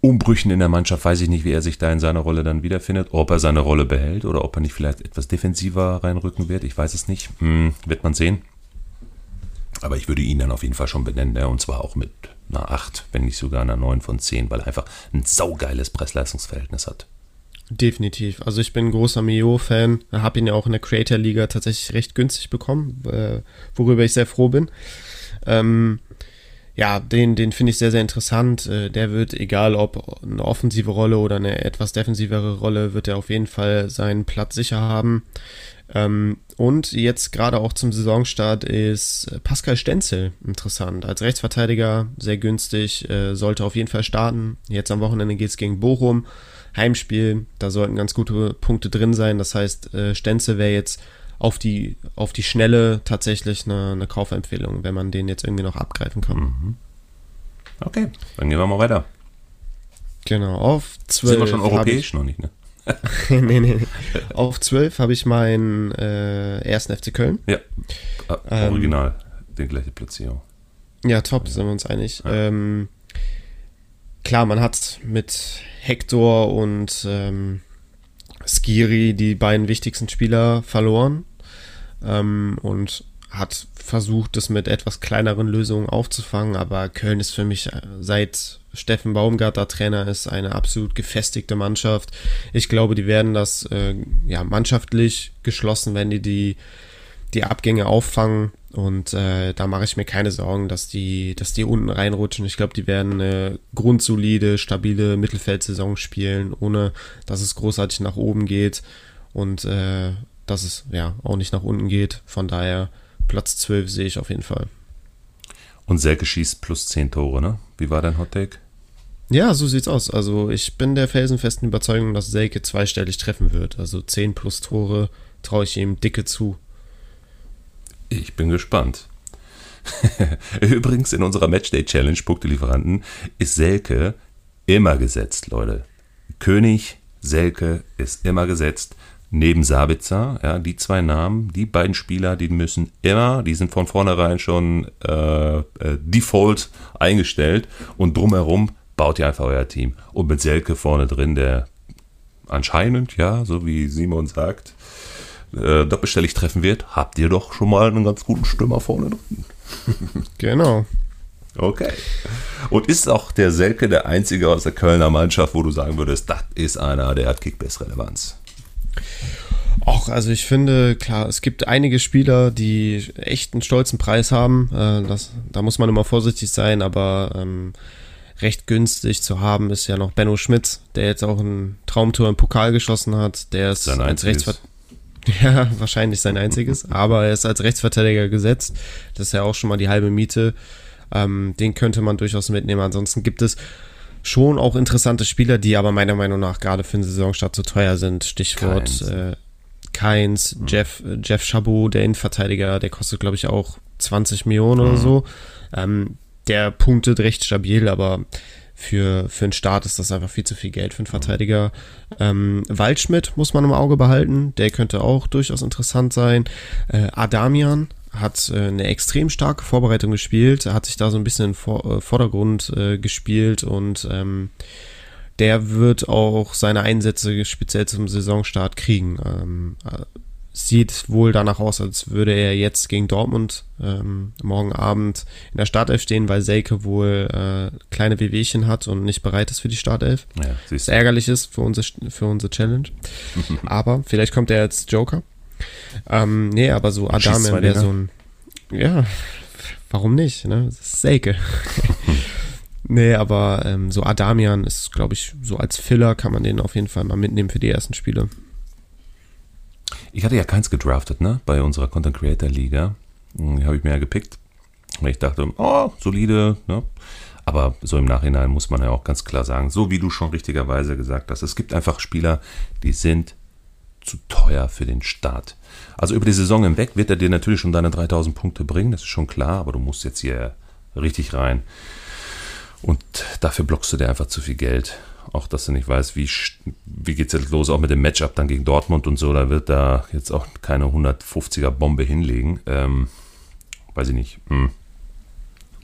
Umbrüchen in der Mannschaft weiß ich nicht, wie er sich da in seiner Rolle dann wiederfindet, ob er seine Rolle behält oder ob er nicht vielleicht etwas defensiver reinrücken wird. Ich weiß es nicht. Hm, wird man sehen. Aber ich würde ihn dann auf jeden Fall schon benennen, ja, und zwar auch mit einer 8, wenn nicht sogar einer 9 von 10, weil er einfach ein saugeiles Preis-Leistungsverhältnis hat. Definitiv. Also ich bin ein großer Mio-Fan, habe ihn ja auch in der Creator-Liga tatsächlich recht günstig bekommen, äh, worüber ich sehr froh bin. Ähm, ja, den, den finde ich sehr, sehr interessant. Äh, der wird, egal ob eine offensive Rolle oder eine etwas defensivere Rolle, wird er auf jeden Fall seinen Platz sicher haben. Ähm, und jetzt gerade auch zum Saisonstart ist Pascal Stenzel interessant. Als Rechtsverteidiger sehr günstig, äh, sollte auf jeden Fall starten. Jetzt am Wochenende geht es gegen Bochum. Heimspiel, da sollten ganz gute Punkte drin sein. Das heißt, äh, Stenzel wäre jetzt auf die, auf die Schnelle tatsächlich eine, eine Kaufempfehlung, wenn man den jetzt irgendwie noch abgreifen kann. Mhm. Okay, dann gehen wir mal weiter. Genau, auf 12. Sind wir schon europäisch noch nicht, ne? Nee, nee, nee. Auf 12 habe ich meinen äh, ersten FC Köln. Ja, ähm, original, die gleiche Platzierung. Ja, top, ja. sind wir uns einig. Ja. Ähm, klar, man hat mit Hector und ähm, Skiri die beiden wichtigsten Spieler verloren ähm, und hat versucht, das mit etwas kleineren Lösungen aufzufangen, aber Köln ist für mich äh, seit Steffen Baumgarter Trainer ist eine absolut gefestigte Mannschaft. Ich glaube, die werden das äh, ja mannschaftlich geschlossen, wenn die die, die Abgänge auffangen und äh, da mache ich mir keine Sorgen, dass die, dass die unten reinrutschen. Ich glaube, die werden eine grundsolide, stabile Mittelfeldsaison spielen, ohne dass es großartig nach oben geht und äh, dass es ja auch nicht nach unten geht. Von daher Platz 12 sehe ich auf jeden Fall. Und Selke schießt plus 10 Tore, ne? Wie war dein Hottake? Ja, so sieht's aus. Also ich bin der felsenfesten Überzeugung, dass Selke zweistellig treffen wird. Also 10 plus Tore traue ich ihm dicke zu. Ich bin gespannt. Übrigens in unserer Matchday Challenge Punktelieferanten ist Selke immer gesetzt, Leute. König Selke ist immer gesetzt. Neben Sabitzer, ja, die zwei Namen, die beiden Spieler, die müssen immer, die sind von vornherein schon äh, äh, default eingestellt und drumherum baut ihr einfach euer Team. Und mit Selke vorne drin, der anscheinend, ja, so wie Simon sagt, äh, doppelstellig treffen wird, habt ihr doch schon mal einen ganz guten Stürmer vorne drin. genau. Okay. Und ist auch der Selke der einzige aus der Kölner Mannschaft, wo du sagen würdest, das ist einer, der hat Kickbase-Relevanz? Auch, also ich finde, klar, es gibt einige Spieler, die echt einen stolzen Preis haben. Äh, das, da muss man immer vorsichtig sein, aber ähm, recht günstig zu haben ist ja noch Benno Schmidt, der jetzt auch ein Traumtor im Pokal geschossen hat. Der ist als Rechtsverteidiger Ja, wahrscheinlich sein einziges. Aber er ist als Rechtsverteidiger gesetzt. Das ist ja auch schon mal die halbe Miete. Ähm, den könnte man durchaus mitnehmen. Ansonsten gibt es schon auch interessante Spieler, die aber meiner Meinung nach gerade für den Saisonstart zu teuer sind. Stichwort Keins, äh, Keins mhm. Jeff, äh, Jeff Chabot, der Innenverteidiger, der kostet, glaube ich, auch 20 Millionen mhm. oder so. Ähm, der punktet recht stabil, aber für, für einen Start ist das einfach viel zu viel Geld für einen Verteidiger. Ähm, Waldschmidt muss man im Auge behalten, der könnte auch durchaus interessant sein. Äh, Adamian hat äh, eine extrem starke Vorbereitung gespielt, hat sich da so ein bisschen in Vor äh, Vordergrund äh, gespielt und ähm, der wird auch seine Einsätze speziell zum Saisonstart kriegen. Ähm, äh, sieht wohl danach aus, als würde er jetzt gegen Dortmund ähm, morgen Abend in der Startelf stehen, weil Selke wohl äh, kleine Wehwehchen hat und nicht bereit ist für die Startelf. Ja, Was ärgerlich ist für unsere, für unsere Challenge. aber vielleicht kommt er als Joker. Ähm, nee, aber so Adamen wäre so ein. Ja, warum nicht? Ne? Das ist Selke. nee, aber ähm, so Adamian ist, glaube ich, so als Filler kann man den auf jeden Fall mal mitnehmen für die ersten Spiele. Ich hatte ja keins gedraftet, ne? Bei unserer Content Creator Liga. Hm, habe ich mir ja gepickt. Weil ich dachte, oh, solide, ne? Aber so im Nachhinein muss man ja auch ganz klar sagen, so wie du schon richtigerweise gesagt hast, es gibt einfach Spieler, die sind zu teuer für den Start. Also über die Saison hinweg wird er dir natürlich schon deine 3000 Punkte bringen, das ist schon klar, aber du musst jetzt hier richtig rein. Und dafür blockst du dir einfach zu viel Geld auch dass du nicht weißt, wie, wie geht es jetzt los, auch mit dem Matchup dann gegen Dortmund und so, da wird da jetzt auch keine 150er Bombe hinlegen. Ähm, weiß ich nicht. Hm.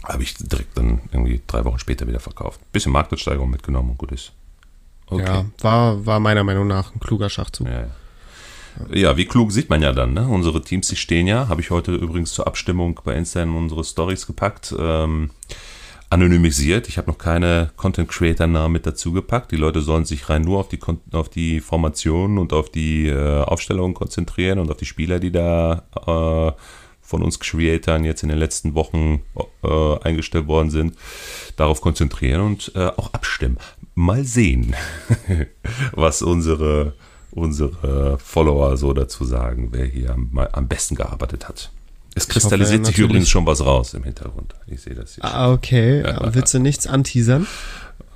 Habe ich direkt dann irgendwie drei Wochen später wieder verkauft. Bisschen Marktwertsteigerung mitgenommen und gut ist. Okay. Ja, war, war meiner Meinung nach ein kluger Schachzug. Ja, ja. Ja, wie klug sieht man ja dann. Ne? Unsere Teams, die stehen ja. Habe ich heute übrigens zur Abstimmung bei Insta in unsere Stories gepackt. Ähm, anonymisiert. Ich habe noch keine Content Creator Namen mit dazu gepackt. Die Leute sollen sich rein nur auf die, auf die Formation und auf die äh, Aufstellung konzentrieren und auf die Spieler, die da äh, von uns Creatoren jetzt in den letzten Wochen äh, eingestellt worden sind, darauf konzentrieren und äh, auch abstimmen. Mal sehen, was unsere, unsere Follower so dazu sagen, wer hier am, am besten gearbeitet hat. Es kristallisiert hoffe, sich übrigens schon was raus im Hintergrund. Ich sehe das hier. Ah, okay. Ja. Willst du nichts anteasern?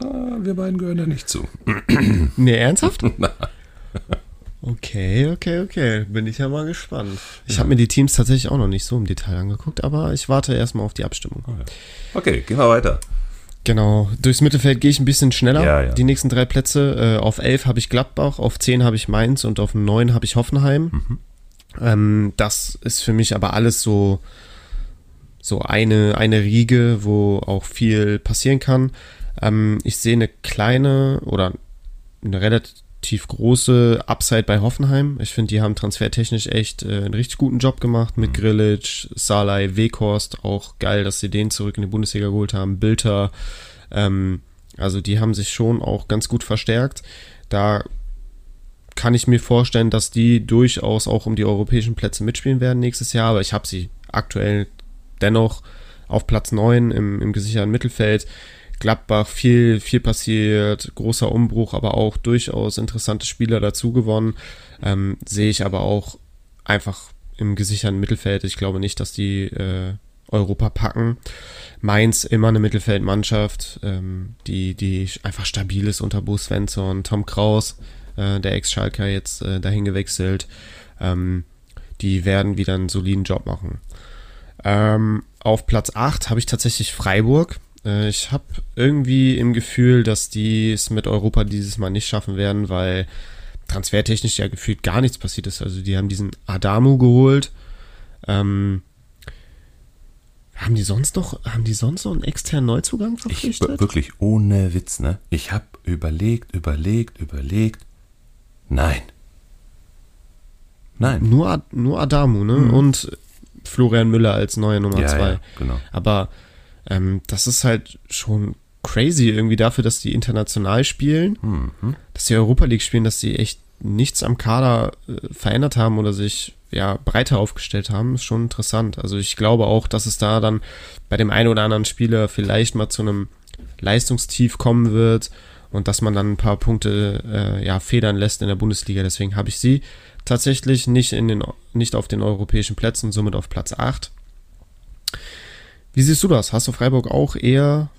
Ah, wir beiden gehören da nicht zu. nee, ernsthaft? okay, okay, okay. Bin ich ja mal gespannt. Ich ja. habe mir die Teams tatsächlich auch noch nicht so im Detail angeguckt, aber ich warte erstmal auf die Abstimmung. Okay, okay gehen wir weiter. Genau, durchs Mittelfeld gehe ich ein bisschen schneller. Ja, ja. Die nächsten drei Plätze. Äh, auf 11 habe ich Gladbach, auf 10 habe ich Mainz und auf 9 habe ich Hoffenheim. Mhm. Ähm, das ist für mich aber alles so, so eine, eine Riege, wo auch viel passieren kann. Ähm, ich sehe eine kleine oder eine relativ große Upside bei Hoffenheim. Ich finde, die haben transfertechnisch echt äh, einen richtig guten Job gemacht mit Grillitsch, Salai, Weghorst. Auch geil, dass sie den zurück in die Bundesliga geholt haben. Bilter. Ähm, also die haben sich schon auch ganz gut verstärkt. Da kann ich mir vorstellen, dass die durchaus auch um die europäischen Plätze mitspielen werden nächstes Jahr, aber ich habe sie aktuell dennoch auf Platz 9 im, im gesicherten Mittelfeld. Gladbach viel, viel passiert, großer Umbruch, aber auch durchaus interessante Spieler dazu gewonnen. Ähm, sehe ich aber auch einfach im gesicherten Mittelfeld. Ich glaube nicht, dass die äh, Europa packen. Mainz immer eine Mittelfeldmannschaft, ähm, die, die einfach stabil ist unter Bo Svensson, Tom Kraus, äh, der Ex-Schalker jetzt äh, dahin gewechselt. Ähm, die werden wieder einen soliden Job machen. Ähm, auf Platz 8 habe ich tatsächlich Freiburg. Äh, ich habe irgendwie im Gefühl, dass die es mit Europa dieses Mal nicht schaffen werden, weil transfertechnisch ja gefühlt gar nichts passiert ist. Also die haben diesen Adamu geholt. Ähm, haben die sonst noch, haben die sonst noch einen externen Neuzugang Ich, verpflichtet? wirklich ohne Witz, ne? Ich habe überlegt, überlegt, überlegt. Nein. Nein. Nur, nur Adamu, ne? Und Florian Müller als neue Nummer Mhm. Ja, 2. ja, genau. Aber ähm, das ist halt schon crazy irgendwie dafür, dass die international spielen, Mhm. dass die Europa League spielen, dass sie echt nichts am Kader äh, verändert haben oder sich ja breiter aufgestellt haben, ist schon interessant. Also ich glaube auch, dass es da dann bei dem einen oder anderen Spieler vielleicht mal zu einem Leistungstief kommen wird und dass man dann ein paar Punkte äh, ja federn lässt in der Bundesliga. Deswegen habe ich sie tatsächlich nicht in den nicht auf den europäischen Plätzen, somit auf Platz 8. Wie siehst du das? Hast du Freiburg auch eher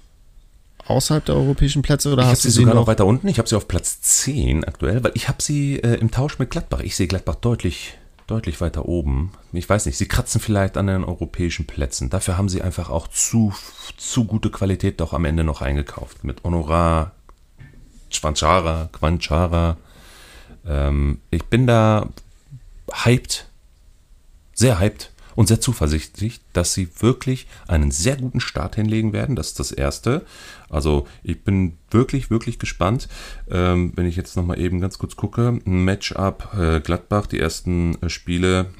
außerhalb der europäischen Plätze oder Ich habe hast sie du sogar noch noch weiter unten. Ich habe sie auf Platz 10 aktuell, weil ich habe sie äh, im Tausch mit Gladbach. Ich sehe Gladbach deutlich, deutlich weiter oben. Ich weiß nicht, sie kratzen vielleicht an den europäischen Plätzen. Dafür haben sie einfach auch zu, zu gute Qualität doch am Ende noch eingekauft. Mit Honorar, Schwanchara, Quanchara. Ähm, ich bin da hyped, sehr hyped und sehr zuversichtlich, dass sie wirklich einen sehr guten Start hinlegen werden. Das ist das Erste. Also ich bin wirklich, wirklich gespannt. Ähm, wenn ich jetzt nochmal eben ganz kurz gucke, Matchup äh, Gladbach, die ersten äh, Spiele,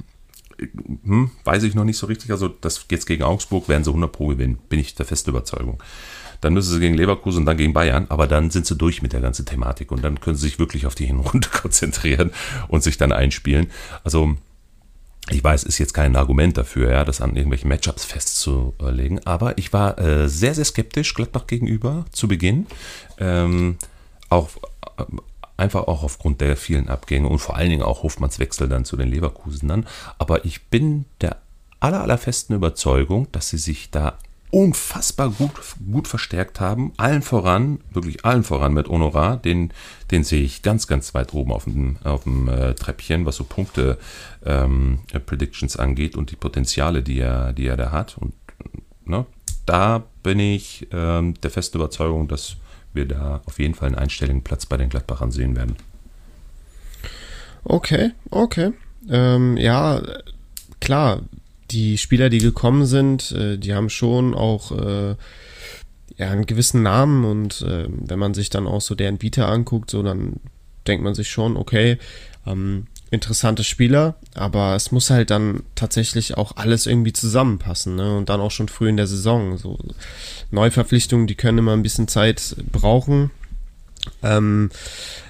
hm, weiß ich noch nicht so richtig. Also das jetzt gegen Augsburg werden sie 100 Pro gewinnen, bin ich der festen Überzeugung. Dann müssen sie gegen Leverkusen und dann gegen Bayern, aber dann sind sie durch mit der ganzen Thematik und dann können sie sich wirklich auf die Hinrunde konzentrieren und sich dann einspielen. Also ich weiß, ist jetzt kein Argument dafür, ja, das an irgendwelchen Matchups festzulegen, aber ich war äh, sehr, sehr skeptisch Gladbach gegenüber zu Beginn. Ähm, auch äh, einfach auch aufgrund der vielen Abgänge und vor allen Dingen auch Hofmanns Wechsel dann zu den Leverkusenern. Aber ich bin der aller, aller festen Überzeugung, dass sie sich da unfassbar gut, gut verstärkt haben. Allen voran, wirklich allen voran mit Honorar. Den, den sehe ich ganz, ganz weit oben auf dem, auf dem äh, Treppchen, was so Punkte ähm, äh, Predictions angeht und die Potenziale, die er, die er da hat. Und ne, da bin ich ähm, der festen Überzeugung, dass wir da auf jeden Fall einen einstelligen Platz bei den Gladbachern sehen werden. Okay, okay. Ähm, ja, klar, die Spieler, die gekommen sind, äh, die haben schon auch äh, ja, einen gewissen Namen und äh, wenn man sich dann auch so deren Bieter anguckt, so dann denkt man sich schon, okay, ähm, interessante Spieler, aber es muss halt dann tatsächlich auch alles irgendwie zusammenpassen, ne? Und dann auch schon früh in der Saison. So Neuverpflichtungen, die können immer ein bisschen Zeit brauchen. Ähm,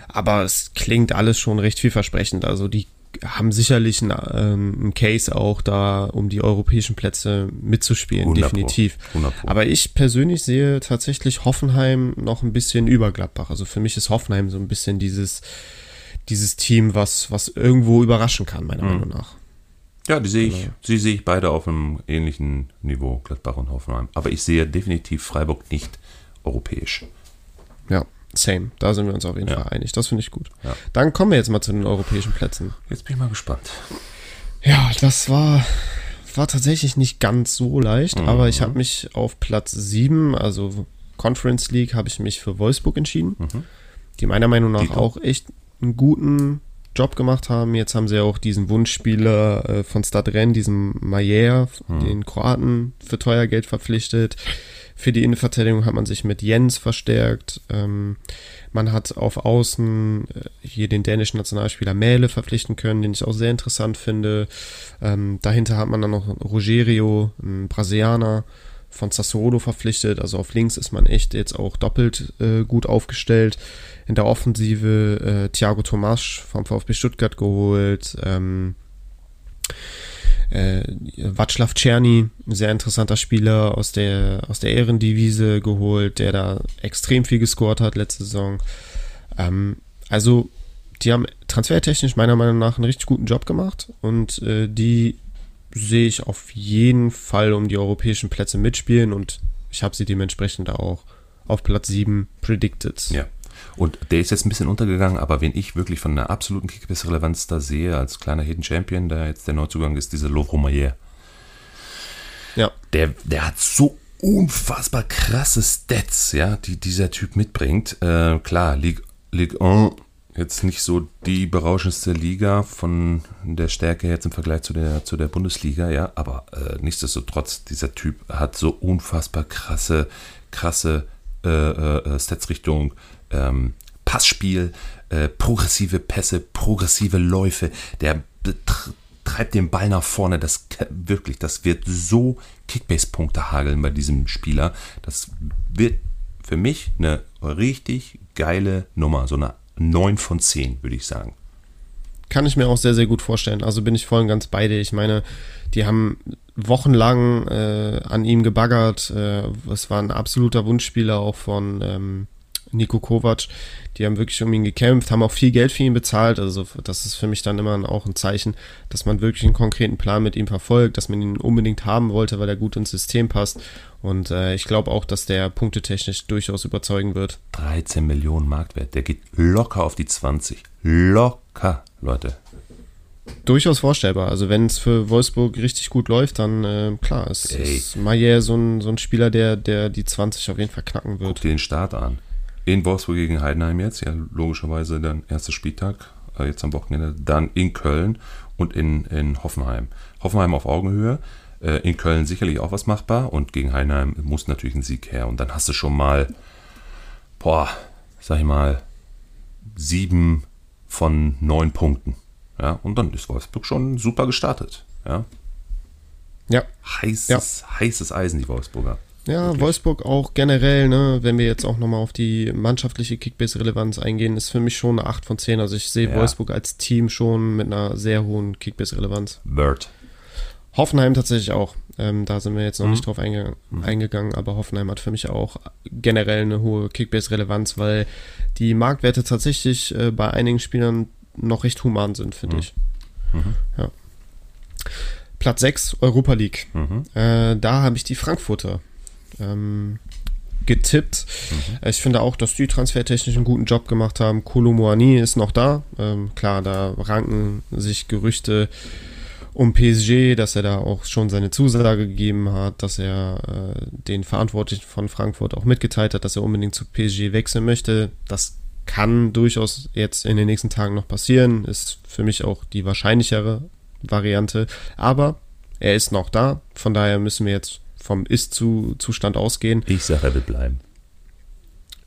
aber es klingt alles schon recht vielversprechend. Also die haben sicherlich einen, ähm, einen Case auch da, um die europäischen Plätze mitzuspielen, 100 Pro. definitiv. 100 Pro. Aber ich persönlich sehe tatsächlich Hoffenheim noch ein bisschen über Gladbach. Also für mich ist Hoffenheim so ein bisschen dieses, dieses Team, was, was irgendwo überraschen kann, meiner Meinung nach. Ja, die sehe ich, sie sehe ich beide auf einem ähnlichen Niveau, Gladbach und Hoffenheim. Aber ich sehe definitiv Freiburg nicht europäisch. Ja, same. Da sind wir uns auf jeden Ja. Fall einig. Das finde ich gut. Ja. Dann kommen wir jetzt mal zu den europäischen Plätzen. Jetzt bin ich mal gespannt. Ja, das war, war tatsächlich nicht ganz so leicht, Mhm. aber ich habe mich auf Platz 7, also Conference League habe ich mich für Wolfsburg entschieden, mhm. die meiner Meinung nach auch echt einen guten Job gemacht haben. Jetzt haben sie ja auch diesen Wunschspieler äh, von Stadren, diesen Mayer, mhm. den Kroaten, für teuer Geld verpflichtet. Für die Innenverteidigung hat man sich mit Jens verstärkt. Ähm, man hat auf Außen äh, hier den dänischen Nationalspieler Mähle verpflichten können, den ich auch sehr interessant finde. Ähm, dahinter hat man dann noch Rogerio, ein Brasilianer von Sassuolo verpflichtet. Also auf links ist man echt jetzt auch doppelt äh, gut aufgestellt. In der Offensive äh, Thiago Tomasch vom VfB Stuttgart geholt. Ähm, äh, Václav Czerny, sehr interessanter Spieler aus der, aus der Ehrendivise geholt, der da extrem viel gescored hat letzte Saison. Ähm, also, die haben transfertechnisch meiner Meinung nach einen richtig guten Job gemacht und äh, die sehe ich auf jeden Fall um die europäischen Plätze mitspielen und ich habe sie dementsprechend auch auf Platz 7 predicted. Ja. Und der ist jetzt ein bisschen untergegangen, aber wen ich wirklich von einer absoluten Kickbase-Relevanz da sehe, als kleiner Hidden Champion, der jetzt der Neuzugang ist, dieser Lovro Mayer. Ja. Der, der hat so unfassbar krasse Stats, ja, die dieser Typ mitbringt. Äh, klar, Ligue, Ligue 1 jetzt nicht so die berauschendste Liga von der Stärke jetzt im Vergleich zu der, zu der Bundesliga, ja, aber äh, nichtsdestotrotz, dieser Typ hat so unfassbar krasse, krasse äh, äh, Stats Richtung ähm, Passspiel, äh, progressive Pässe, progressive Läufe, der treibt den Ball nach vorne, das wirklich, das wird so Kickbase-Punkte hageln bei diesem Spieler. Das wird für mich eine richtig geile Nummer, so eine 9 von 10, würde ich sagen. Kann ich mir auch sehr, sehr gut vorstellen. Also bin ich voll und ganz bei dir. Ich meine, die haben wochenlang äh, an ihm gebaggert. Äh, es war ein absoluter Wunschspieler auch von ähm, Nico Kovac. Die haben wirklich um ihn gekämpft, haben auch viel Geld für ihn bezahlt. Also das ist für mich dann immer auch ein Zeichen, dass man wirklich einen konkreten Plan mit ihm verfolgt, dass man ihn unbedingt haben wollte, weil er gut ins System passt. Und äh, ich glaube auch, dass der punktetechnisch durchaus überzeugen wird. 13 Millionen Marktwert, der geht locker auf die 20. Locker, Leute. Durchaus vorstellbar. Also wenn es für Wolfsburg richtig gut läuft, dann äh, klar, ist, ist Mayer so ein, so ein Spieler, der, der die 20 auf jeden Fall knacken wird. Guck dir den Start an. In Wolfsburg gegen Heidenheim jetzt, ja, logischerweise dann erster Spieltag, äh, jetzt am Wochenende. Dann in Köln und in, in Hoffenheim. Hoffenheim auf Augenhöhe. Äh, in Köln sicherlich auch was machbar und gegen Heidenheim muss natürlich ein Sieg her. Und dann hast du schon mal, boah, sag ich mal, sieben von neun Punkten. Ja, und dann ist Wolfsburg schon super gestartet. Ja. Ja. Heißes, ja. heißes Eisen, die Wolfsburger. Ja, Wirklich? Wolfsburg auch generell, ne, wenn wir jetzt auch nochmal auf die mannschaftliche Kickbase-Relevanz eingehen, ist für mich schon eine 8 von 10. Also ich sehe ja. Wolfsburg als Team schon mit einer sehr hohen Kickbase-Relevanz. Bird. Hoffenheim tatsächlich auch. Ähm, da sind wir jetzt noch mhm. nicht drauf einge mhm. eingegangen, aber Hoffenheim hat für mich auch generell eine hohe Kickbase-Relevanz, weil die Marktwerte tatsächlich äh, bei einigen Spielern noch recht human sind, finde mhm. ich. Mhm. Ja. Platz 6, Europa League. Mhm. Äh, da habe ich die Frankfurter ähm, getippt. Mhm. Ich finde auch, dass die transfertechnisch einen guten Job gemacht haben. Kolo Moani ist noch da. Ähm, klar, da ranken sich Gerüchte um PSG, dass er da auch schon seine Zusage gegeben hat, dass er äh, den Verantwortlichen von Frankfurt auch mitgeteilt hat, dass er unbedingt zu PSG wechseln möchte. Das kann durchaus jetzt in den nächsten Tagen noch passieren. Ist für mich auch die wahrscheinlichere Variante. Aber er ist noch da. Von daher müssen wir jetzt vom Ist-Zustand ausgehen. Ich sage, er wird bleiben.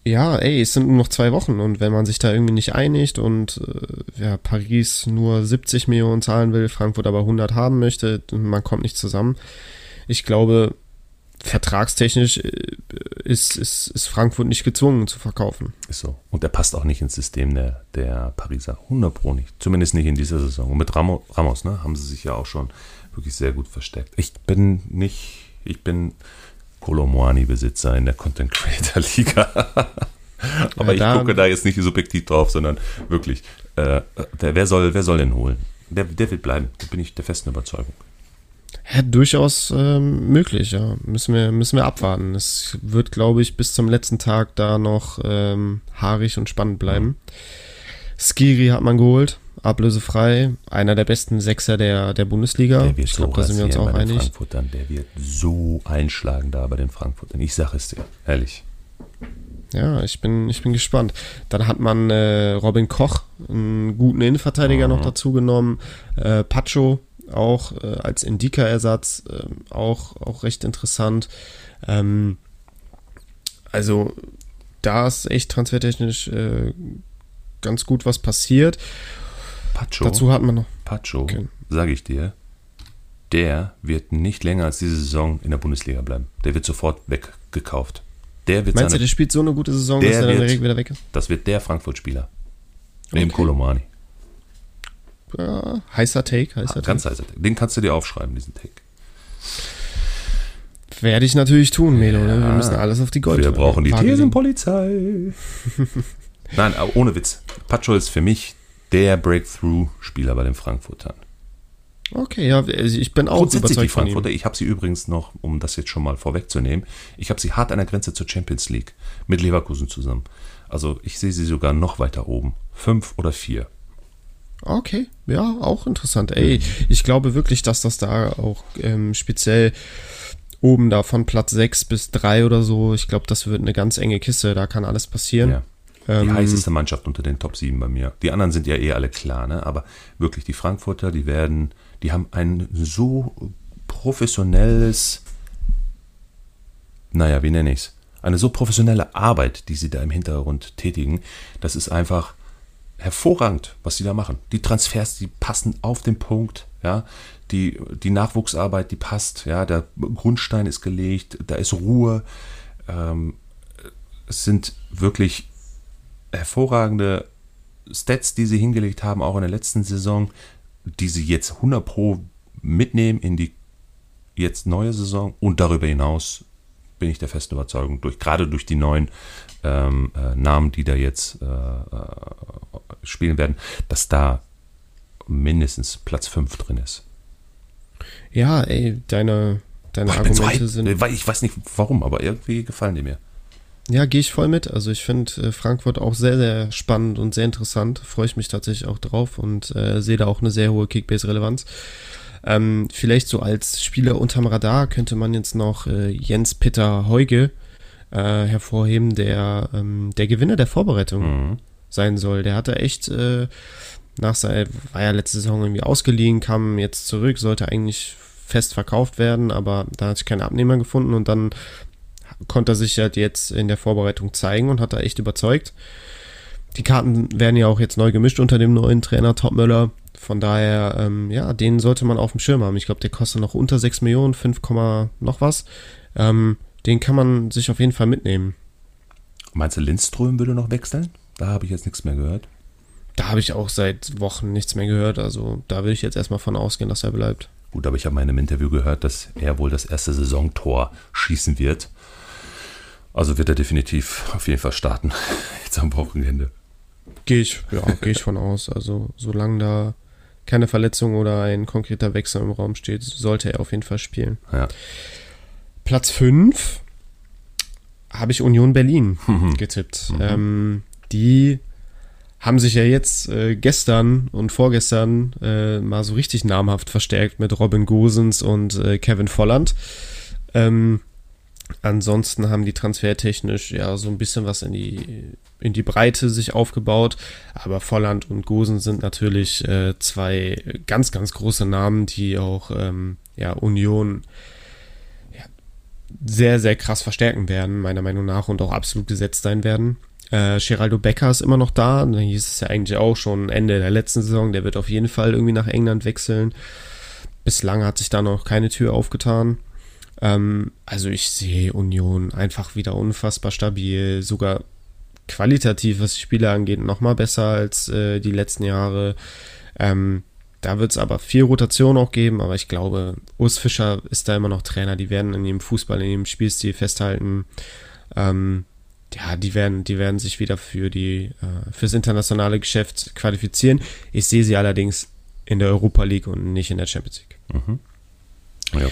Ja, ey, es sind nur noch zwei Wochen und wenn man sich da irgendwie nicht einigt und äh, ja, Paris nur 70 Millionen zahlen will, Frankfurt aber 100 haben möchte, man kommt nicht zusammen. Ich glaube, vertragstechnisch äh, ist, ist, ist Frankfurt nicht gezwungen zu verkaufen. Ist so. Und er passt auch nicht ins System der, der Pariser. 100 Pro nicht. Zumindest nicht in dieser Saison. Und mit Ramos, Ramos ne, haben sie sich ja auch schon wirklich sehr gut versteckt. Ich bin nicht ich bin Kolomoani-Besitzer in der Content Creator Liga. Aber ja, ich gucke da jetzt nicht subjektiv drauf, sondern wirklich, äh, der, wer, soll, wer soll denn holen? Der, der wird bleiben, da bin ich der festen Überzeugung. Ja, durchaus ähm, möglich, ja. Müssen wir, müssen wir abwarten. Es wird, glaube ich, bis zum letzten Tag da noch ähm, haarig und spannend bleiben. Skiri hat man geholt ablösefrei. Einer der besten Sechser der, der Bundesliga. Der wird ich glaube, da sind wir uns auch einig. Frankfurtern. Der wird so einschlagen da bei den Frankfurtern. Ich sage es dir, ehrlich. Ja, ich bin, ich bin gespannt. Dann hat man äh, Robin Koch, einen guten Innenverteidiger, mhm. noch dazu genommen. Äh, Pacho auch äh, als Indika-Ersatz, äh, auch, auch recht interessant. Ähm, also da ist echt transfertechnisch äh, ganz gut was passiert. Pacho. Dazu hat man noch. Pacho, okay. sage ich dir, der wird nicht länger als diese Saison in der Bundesliga bleiben. Der wird sofort weggekauft. Der wird Meinst seine, du, der spielt so eine gute Saison, dass er dann direkt wieder weg ist? Das wird der Frankfurt-Spieler. Neben okay. Kolomani. Ja, heißer Take, heißer ah, Ganz heißer Take. Den kannst du dir aufschreiben, diesen Take. Werde ich natürlich tun, Melo. Ja. Ne? Wir müssen alles auf die Gold. Wir brauchen die Thesenpolizei. Nein, ohne Witz. Pacho ist für mich der Breakthrough-Spieler bei den Frankfurtern. Okay, ja, also ich bin auch Grundsätzlich überzeugt die Frankfurter. Ich habe sie übrigens noch, um das jetzt schon mal vorwegzunehmen, ich habe sie hart an der Grenze zur Champions League mit Leverkusen zusammen. Also ich sehe sie sogar noch weiter oben. Fünf oder vier. Okay, ja, auch interessant. Ey, ich glaube wirklich, dass das da auch ähm, speziell oben da von Platz 6 bis 3 oder so, ich glaube, das wird eine ganz enge Kiste, da kann alles passieren. Ja. Die ähm, heißeste Mannschaft unter den Top 7 bei mir. Die anderen sind ja eh alle klar, ne? Aber wirklich, die Frankfurter, die werden, die haben ein so professionelles, naja, wie nenne ich es? Eine so professionelle Arbeit, die sie da im Hintergrund tätigen. Das ist einfach hervorragend, was sie da machen. Die Transfers, die passen auf den Punkt, ja. Die, die Nachwuchsarbeit, die passt, ja. Der Grundstein ist gelegt, da ist Ruhe. Ähm, es sind wirklich hervorragende Stats, die sie hingelegt haben, auch in der letzten Saison, die sie jetzt 100 Pro mitnehmen in die jetzt neue Saison und darüber hinaus bin ich der festen Überzeugung, durch, gerade durch die neuen ähm, äh, Namen, die da jetzt äh, äh spielen werden, dass da mindestens Platz 5 drin ist. Ja, ey, deine, deine Boah, Argumente sind. Ich weiß nicht warum, aber irgendwie gefallen die mir. Ja, gehe ich voll mit. Also ich finde äh, Frankfurt auch sehr, sehr spannend und sehr interessant. Freue ich mich tatsächlich auch drauf und äh, sehe da auch eine sehr hohe Kickbase-Relevanz. Ähm, vielleicht so als Spieler unterm Radar könnte man jetzt noch äh, Jens Peter Heuge äh, hervorheben, der ähm, der Gewinner der Vorbereitung mhm. sein soll. Der hatte echt äh, nach seiner, war ja letzte Saison irgendwie ausgeliehen, kam jetzt zurück, sollte eigentlich fest verkauft werden, aber da hat sich kein Abnehmer gefunden und dann konnte er sich halt jetzt in der Vorbereitung zeigen und hat da echt überzeugt. Die Karten werden ja auch jetzt neu gemischt unter dem neuen Trainer Topmöller. Von daher, ähm, ja, den sollte man auf dem Schirm haben. Ich glaube, der kostet noch unter 6 Millionen, 5, noch was. Ähm, den kann man sich auf jeden Fall mitnehmen. Meinst du, Lindström würde noch wechseln? Da habe ich jetzt nichts mehr gehört. Da habe ich auch seit Wochen nichts mehr gehört. Also da würde ich jetzt erstmal von ausgehen, dass er bleibt. Gut, aber ich habe mal in einem Interview gehört, dass er wohl das erste Saisontor schießen wird. Also wird er definitiv auf jeden Fall starten, jetzt am Wochenende. Gehe ich, ja, gehe ich von aus. Also solange da keine Verletzung oder ein konkreter Wechsel im Raum steht, sollte er auf jeden Fall spielen. Ja. Platz 5 habe ich Union Berlin mhm. getippt. Mhm. Ähm, die haben sich ja jetzt äh, gestern und vorgestern äh, mal so richtig namhaft verstärkt mit Robin Gosens und äh, Kevin Volland. Ähm, Ansonsten haben die transfertechnisch ja so ein bisschen was in die, in die Breite sich aufgebaut. Aber Volland und Gosen sind natürlich äh, zwei ganz, ganz große Namen, die auch ähm, ja, Union ja, sehr, sehr krass verstärken werden, meiner Meinung nach, und auch absolut gesetzt sein werden. Äh, Geraldo Becker ist immer noch da. Da hieß es ja eigentlich auch schon Ende der letzten Saison. Der wird auf jeden Fall irgendwie nach England wechseln. Bislang hat sich da noch keine Tür aufgetan. Ähm, also ich sehe Union einfach wieder unfassbar stabil, sogar qualitativ, was die Spiele angeht, nochmal besser als äh, die letzten Jahre. Ähm, da wird es aber viel Rotation auch geben, aber ich glaube, Urs Fischer ist da immer noch Trainer. Die werden in ihrem Fußball, in ihrem Spielstil festhalten. Ähm, ja, die werden, die werden sich wieder für die, äh, fürs internationale Geschäft qualifizieren. Ich sehe sie allerdings in der Europa League und nicht in der Champions League. Mhm. Ja.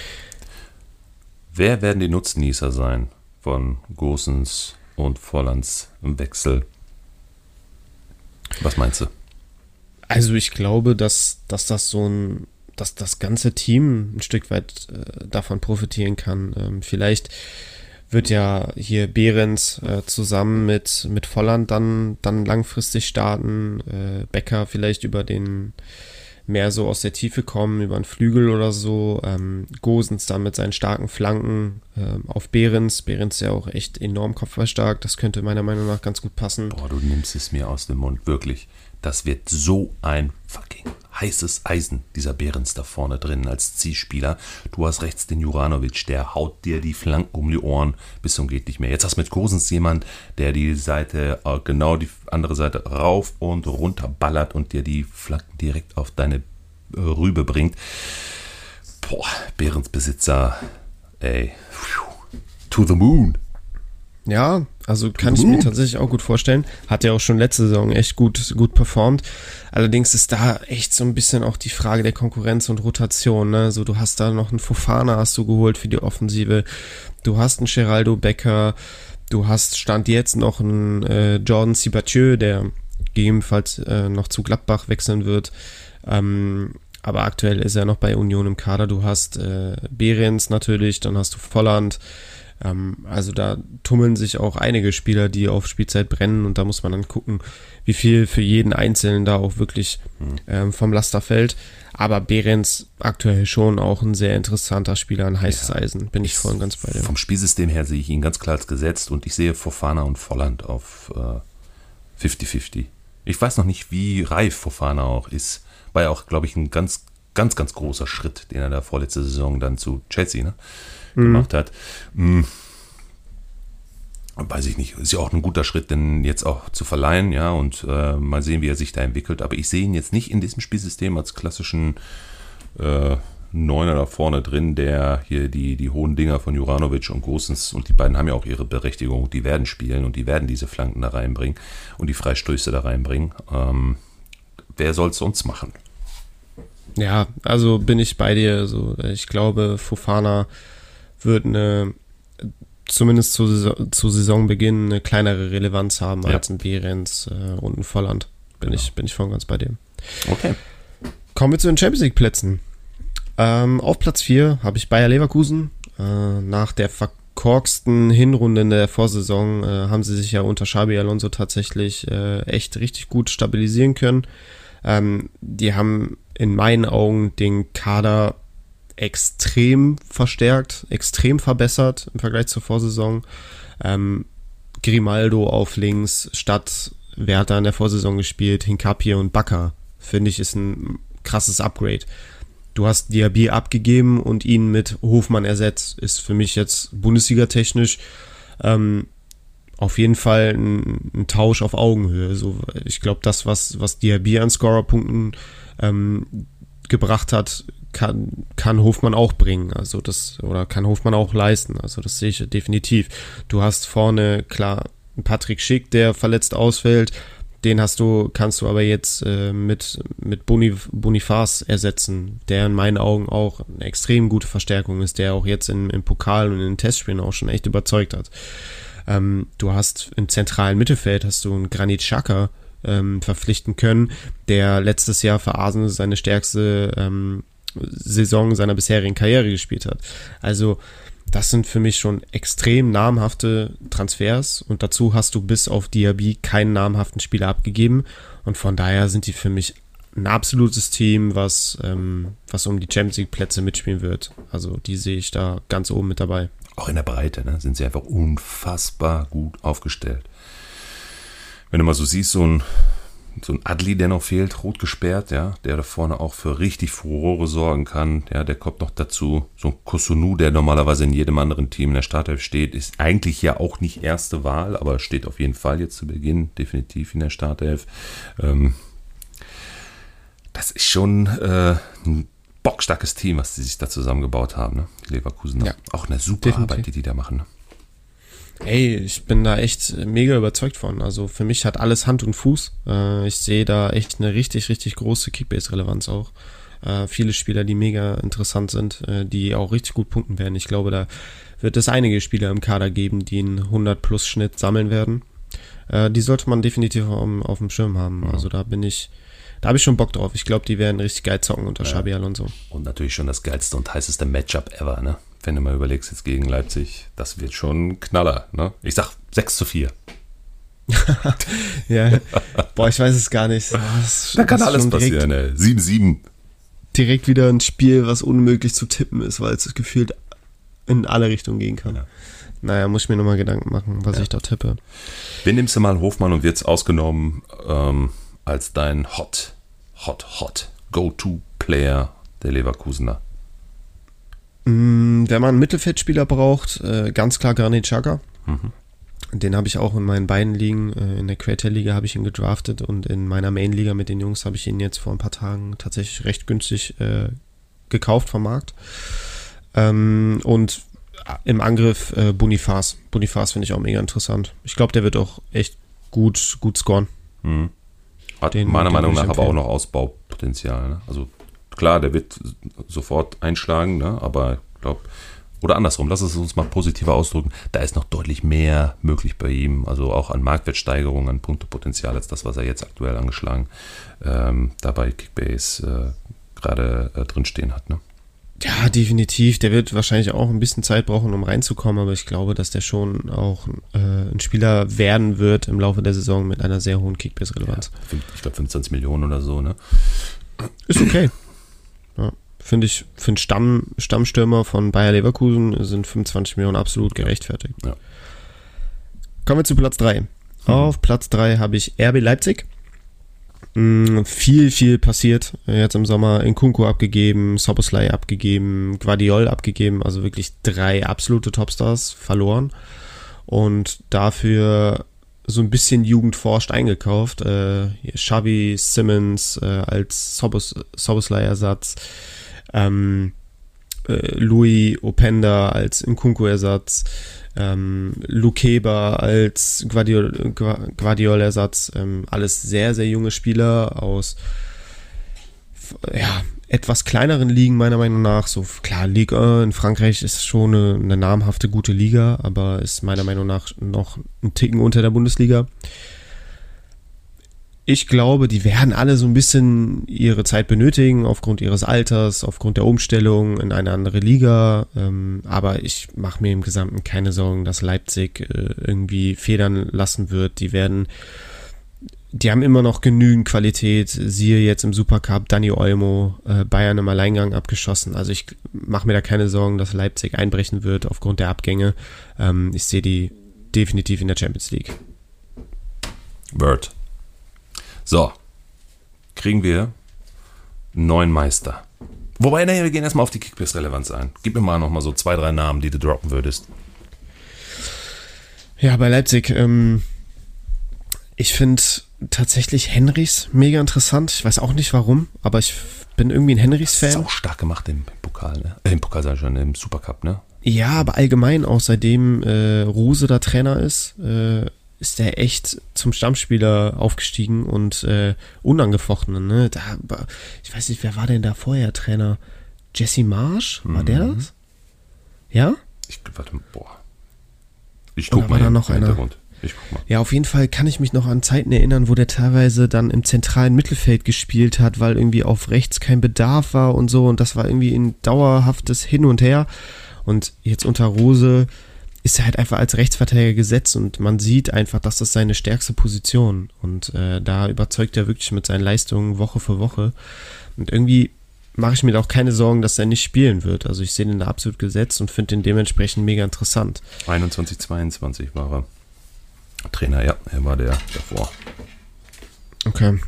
Wer werden die Nutznießer sein von Gosens und Vollands Wechsel? Was meinst du? Also ich glaube, dass, dass das so ein, dass das ganze Team ein Stück weit äh, davon profitieren kann. Ähm, vielleicht wird ja hier Behrens äh, zusammen mit, mit Volland dann, dann langfristig starten. Äh, Becker vielleicht über den mehr so aus der Tiefe kommen, über einen Flügel oder so. Ähm, Gosens dann mit seinen starken Flanken äh, auf Behrens. Behrens ja auch echt enorm kopfballstark. Das könnte meiner Meinung nach ganz gut passen. Boah, du nimmst es mir aus dem Mund, wirklich. Das wird so ein fucking heißes Eisen, dieser Behrens da vorne drin als Zielspieler. Du hast rechts den Juranovic, der haut dir die Flanken um die Ohren bis zum geht nicht mehr. Jetzt hast du mit Kosens jemand, der die Seite, äh, genau die andere Seite rauf und runter ballert und dir die Flanken direkt auf deine äh, Rübe bringt. Boah, Behrens Besitzer, ey, to the moon. Ja, also kann ich mir tatsächlich auch gut vorstellen. Hat ja auch schon letzte Saison echt gut, gut performt. Allerdings ist da echt so ein bisschen auch die Frage der Konkurrenz und Rotation. Ne? So, du hast da noch einen Fofana hast du geholt für die Offensive. Du hast einen Geraldo Becker. Du hast Stand jetzt noch einen äh, Jordan Sibatieu, der gegebenenfalls äh, noch zu Gladbach wechseln wird. Ähm, aber aktuell ist er noch bei Union im Kader. Du hast äh, Behrens natürlich, dann hast du Volland. Ähm, also da tummeln sich auch einige Spieler, die auf Spielzeit brennen und da muss man dann gucken, wie viel für jeden Einzelnen da auch wirklich hm. ähm, vom Laster fällt. Aber Behrens aktuell schon auch ein sehr interessanter Spieler, ein heißes ja, Eisen, bin ich voll und ganz bei dir. Vom Spielsystem her sehe ich ihn ganz klar als gesetzt und ich sehe Fofana und Volland auf 50-50. Äh, ich weiß noch nicht, wie reif Fofana auch ist. War ja auch, glaube ich, ein ganz, ganz, ganz großer Schritt, den er da vorletzte Saison dann zu Chelsea ne, mhm. gemacht hat. Mhm weiß ich nicht, ist ja auch ein guter Schritt, denn jetzt auch zu verleihen, ja, und äh, mal sehen, wie er sich da entwickelt. Aber ich sehe ihn jetzt nicht in diesem Spielsystem als klassischen äh, Neuner da vorne drin, der hier die, die hohen Dinger von Juranovic und Gosens, und die beiden haben ja auch ihre Berechtigung, die werden spielen und die werden diese Flanken da reinbringen und die Freistöße da reinbringen. Ähm, wer soll es sonst machen? Ja, also bin ich bei dir. Also ich glaube, Fofana wird eine zumindest zu, zu Saisonbeginn eine kleinere Relevanz haben ja. als ein Behrens äh, und ein Volland. Bin, genau. ich, bin ich voll ganz bei dem. Okay. Kommen wir zu den Champions League Plätzen. Ähm, auf Platz 4 habe ich Bayer Leverkusen. Äh, nach der verkorksten Hinrunde in der Vorsaison äh, haben sie sich ja unter Xabi Alonso tatsächlich äh, echt richtig gut stabilisieren können. Ähm, die haben in meinen Augen den Kader extrem verstärkt, extrem verbessert im Vergleich zur Vorsaison. Ähm, Grimaldo auf links statt, wer hat da in der Vorsaison gespielt? Hinkapie und Bakker. Finde ich, ist ein krasses Upgrade. Du hast Diaby abgegeben und ihn mit Hofmann ersetzt. Ist für mich jetzt Bundesliga-technisch ähm, auf jeden Fall ein, ein, Tausch auf Augenhöhe. So, ich glaube, das, was, was Diaby an Scorerpunkten ähm, gebracht hat, kann, kann Hofmann auch bringen, also das, oder kann Hofmann auch leisten, also das sehe ich definitiv. Du hast vorne, klar, Patrick Schick, der verletzt ausfällt, den hast du, kannst du aber jetzt äh, mit, mit Bonif Bonifaz ersetzen, der in meinen Augen auch eine extrem gute Verstärkung ist, der auch jetzt im, im Pokal und in den Testspielen auch schon echt überzeugt hat. Ähm, du hast im zentralen Mittelfeld hast du einen Granit Xhaka ähm, verpflichten können, der letztes Jahr für Arsenal seine stärkste ähm, Saison seiner bisherigen Karriere gespielt hat. Also das sind für mich schon extrem namhafte Transfers und dazu hast du bis auf Diaby keinen namhaften Spieler abgegeben und von daher sind die für mich ein absolutes Team, was, ähm, was um die Champions League Plätze mitspielen wird. Also die sehe ich da ganz oben mit dabei. Auch in der Breite ne, sind sie einfach unfassbar gut aufgestellt. Wenn du mal so siehst, so ein so ein Adli, der noch fehlt, rot gesperrt, ja, der da vorne auch für richtig Furore sorgen kann. Ja, der kommt noch dazu. So ein Kosunu, der normalerweise in jedem anderen Team in der Startelf steht, ist eigentlich ja auch nicht erste Wahl, aber steht auf jeden Fall jetzt zu Beginn definitiv in der Startelf. Ähm, das ist schon äh, ein bockstarkes Team, was sie sich da zusammengebaut haben. Ne? Leverkusen. Ja, auch eine super definitiv. Arbeit, die die da machen. Ne? Ey, ich bin da echt mega überzeugt von. Also für mich hat alles Hand und Fuß. Äh, ich sehe da echt eine richtig, richtig große Kickbase-Relevanz auch. Äh, viele Spieler, die mega interessant sind, äh, die auch richtig gut punkten werden. Ich glaube, da wird es einige Spieler im Kader geben, die einen 100-Plus-Schnitt sammeln werden. die sollte man definitiv auf, auf dem Schirm haben. Also da bin ich, da habe ich schon Bock drauf. Ich glaube, die werden richtig geil zocken unter ja. Xabi Alonso. Und natürlich schon das geilste und heißeste Matchup ever, ne? Wenn du mal überlegst, jetzt gegen Leipzig, das wird schon ein Knaller, ne? Ich sag 6 zu 4. ja, boah, ich weiß es gar nicht. Das, da kann alles passieren, ne? 7-7. Direkt wieder ein Spiel, was unmöglich zu tippen ist, weil es gefühlt in alle Richtungen gehen kann. Ja. Naja, muss ich mir nochmal Gedanken machen, was ja. ich da tippe. Wen nimmst du mal Hofmann und wird's ausgenommen ähm, als dein Hot, Hot, Hot Go-To-Player der Leverkusener? Mm, wenn man einen Mittelfeldspieler braucht, äh, ganz klar Granit Xhaka. Mhm. Den habe ich auch in meinen beiden Ligen. Äh, in der Creator-Liga habe ich ihn gedraftet und in meiner Main-Liga mit den Jungs habe ich ihn jetzt vor ein paar Tagen tatsächlich recht günstig äh, gekauft vom Markt. Ähm, und im Angriff äh, Bonifaz. Bonifaz finde ich auch mega interessant. Ich glaube, der wird auch echt gut, gut scoren. Mhm. Hat den, meiner den Meinung nach aber auch noch Ausbaupotenzial. Ne? Also klar, der wird sofort einschlagen, ne? aber ich glaube, oder andersrum, lass es uns mal positiver ausdrücken, da ist noch deutlich mehr möglich bei ihm, also auch an Marktwertsteigerung, an Punktepotenzial als das, was er jetzt aktuell angeschlagen ähm, dabei Kickbase äh, gerade äh, drinstehen hat. Ne? Ja, definitiv. Der wird wahrscheinlich auch ein bisschen Zeit brauchen, um reinzukommen, aber ich glaube, dass der schon auch äh, ein Spieler werden wird im Laufe der Saison mit einer sehr hohen Kickbase-Relevanz. Ja, ich glaube 25 Millionen oder so, ne? Ist okay. Ja, Finde ich, für einen Stamm, Stammstürmer von Bayer Leverkusen sind 25 Millionen absolut gerechtfertigt. Ja. Kommen wir zu Platz 3. Mhm. Auf Platz 3 habe ich RB Leipzig. Mm, viel, viel passiert. Jetzt im Sommer in Kunku abgegeben, Soboslai abgegeben, Guardiol abgegeben, also wirklich drei absolute Topstars verloren. Und dafür so ein bisschen jugendforscht eingekauft. Äh, Xavi Simmons äh, als Sobos, Soboslai-Ersatz. Ähm, äh, Louis Openda als Nkunku-Ersatz ähm, Lukeba als Guardiol, Guardiol-Ersatz. Ähm, alles sehr, sehr junge Spieler aus ja, etwas kleineren Ligen meiner Meinung nach. So klar, Ligue in Frankreich ist schon eine, eine namhafte, gute Liga, aber ist meiner Meinung nach noch ein Ticken unter der Bundesliga ich glaube, die werden alle so ein bisschen ihre Zeit benötigen, aufgrund ihres Alters, aufgrund der Umstellung in eine andere Liga. Ähm, aber ich mache mir im Gesamten keine Sorgen, dass Leipzig äh, irgendwie federn lassen wird. Die werden, die haben immer noch genügend Qualität. Siehe jetzt im Supercup Dani Olmo, äh, Bayern im Alleingang abgeschossen. Also ich mache mir da keine Sorgen, dass Leipzig einbrechen wird aufgrund der Abgänge. Ähm, ich sehe die definitiv in der Champions League. Word. So, kriegen wir einen neuen Meister. Wobei, naja, wir gehen erstmal auf die Kickbase-Relevanz ein. Gib mir mal nochmal so zwei, drei Namen, die du droppen würdest. Ja, bei Leipzig, ähm, ich finde tatsächlich Henrys mega interessant. Ich weiß auch nicht warum, aber ich bin irgendwie ein Henrys-Fan. Das ist auch stark gemacht im Pokal, ne? Äh, Im Pokal ich schon, im Supercup, ne? Ja, aber allgemein auch seitdem äh, Rose da Trainer ist, äh, ist der echt zum Stammspieler aufgestiegen und äh, unangefochten. Ne? Da, ich weiß nicht, wer war denn da vorher Trainer? Jesse Marsch? War mhm. der das? Ja? Ich, warte, boah. Ich guck mal. Da noch einer? Ich guck mal. Ja, auf jeden Fall kann ich mich noch an Zeiten erinnern, wo der teilweise dann im zentralen Mittelfeld gespielt hat, weil irgendwie auf rechts kein Bedarf war und so. Und das war irgendwie ein dauerhaftes Hin und Her. Und jetzt unter Rose ist er halt einfach als Rechtsverteidiger gesetzt und man sieht einfach, dass das seine stärkste Position und äh, da überzeugt er wirklich mit seinen Leistungen Woche für Woche und irgendwie mache ich mir auch keine Sorgen, dass er nicht spielen wird. Also ich sehe den da absolut gesetzt und finde den dementsprechend mega interessant. 21, 22 war er Trainer, ja, er war der davor. Okay.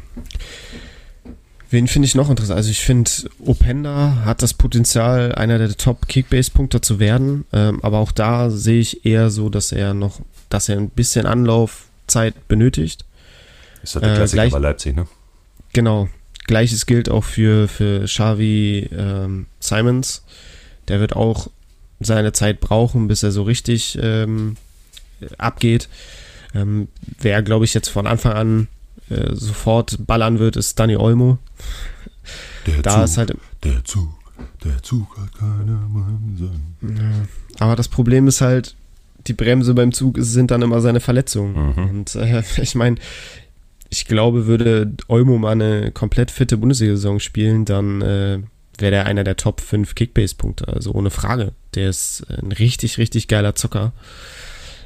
Wen finde ich noch interessant? Also ich finde, Openda hat das Potenzial, einer der Top-Kickbase-Punkte zu werden. Ähm, aber auch da sehe ich eher so, dass er noch, dass er ein bisschen Anlaufzeit benötigt. Ist das der Klassiker äh, gleich, bei Leipzig, ne? Genau. Gleiches gilt auch für, für Xavi ähm, Simons. Der wird auch seine Zeit brauchen, bis er so richtig ähm, abgeht. Ähm, wer, glaube ich, jetzt von Anfang an äh, sofort ballern wird, ist Danny Olmo. Der da Zug, ist halt. Der Zug, der Zug hat keine Bremsen. Ja. Aber das Problem ist halt, die Bremse beim Zug sind dann immer seine Verletzungen. Mhm. Und äh, ich meine, ich glaube, würde Olmo mal eine komplett fitte Bundesliga-Saison spielen, dann äh, wäre der einer der Top 5 Kickbase-Punkte. Also ohne Frage. Der ist ein richtig, richtig geiler Zocker.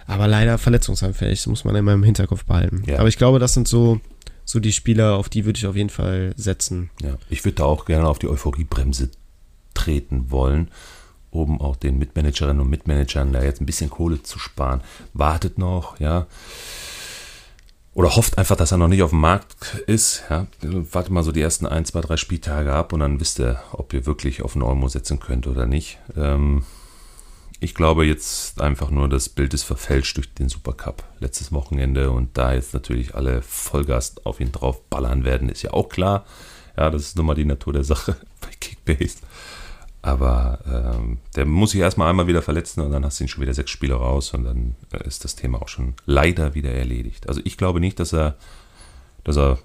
Aber leider verletzungsanfällig, das muss man immer im Hinterkopf behalten. Ja. Aber ich glaube, das sind so, so die Spieler, auf die würde ich auf jeden Fall setzen. Ja, ich würde da auch gerne auf die Euphoriebremse treten wollen, um auch den Mitmanagerinnen und Mitmanagern da jetzt ein bisschen Kohle zu sparen. Wartet noch, ja oder hofft einfach, dass er noch nicht auf dem Markt ist. Ja, wartet mal so die ersten ein, zwei, drei Spieltage ab und dann wisst ihr, ob ihr wirklich auf einen Olmo setzen könnt oder nicht. Ähm, ich glaube jetzt einfach nur, das Bild ist verfälscht durch den Supercup letztes Wochenende und da jetzt natürlich alle Vollgas auf ihn drauf ballern werden, ist ja auch klar. Ja, das ist nun mal die Natur der Sache bei Kickbase. Aber ähm, der muss sich erstmal einmal wieder verletzen und dann hast du ihn schon wieder sechs Spiele raus und dann äh, ist das Thema auch schon leider wieder erledigt. Also ich glaube nicht, dass er, dass er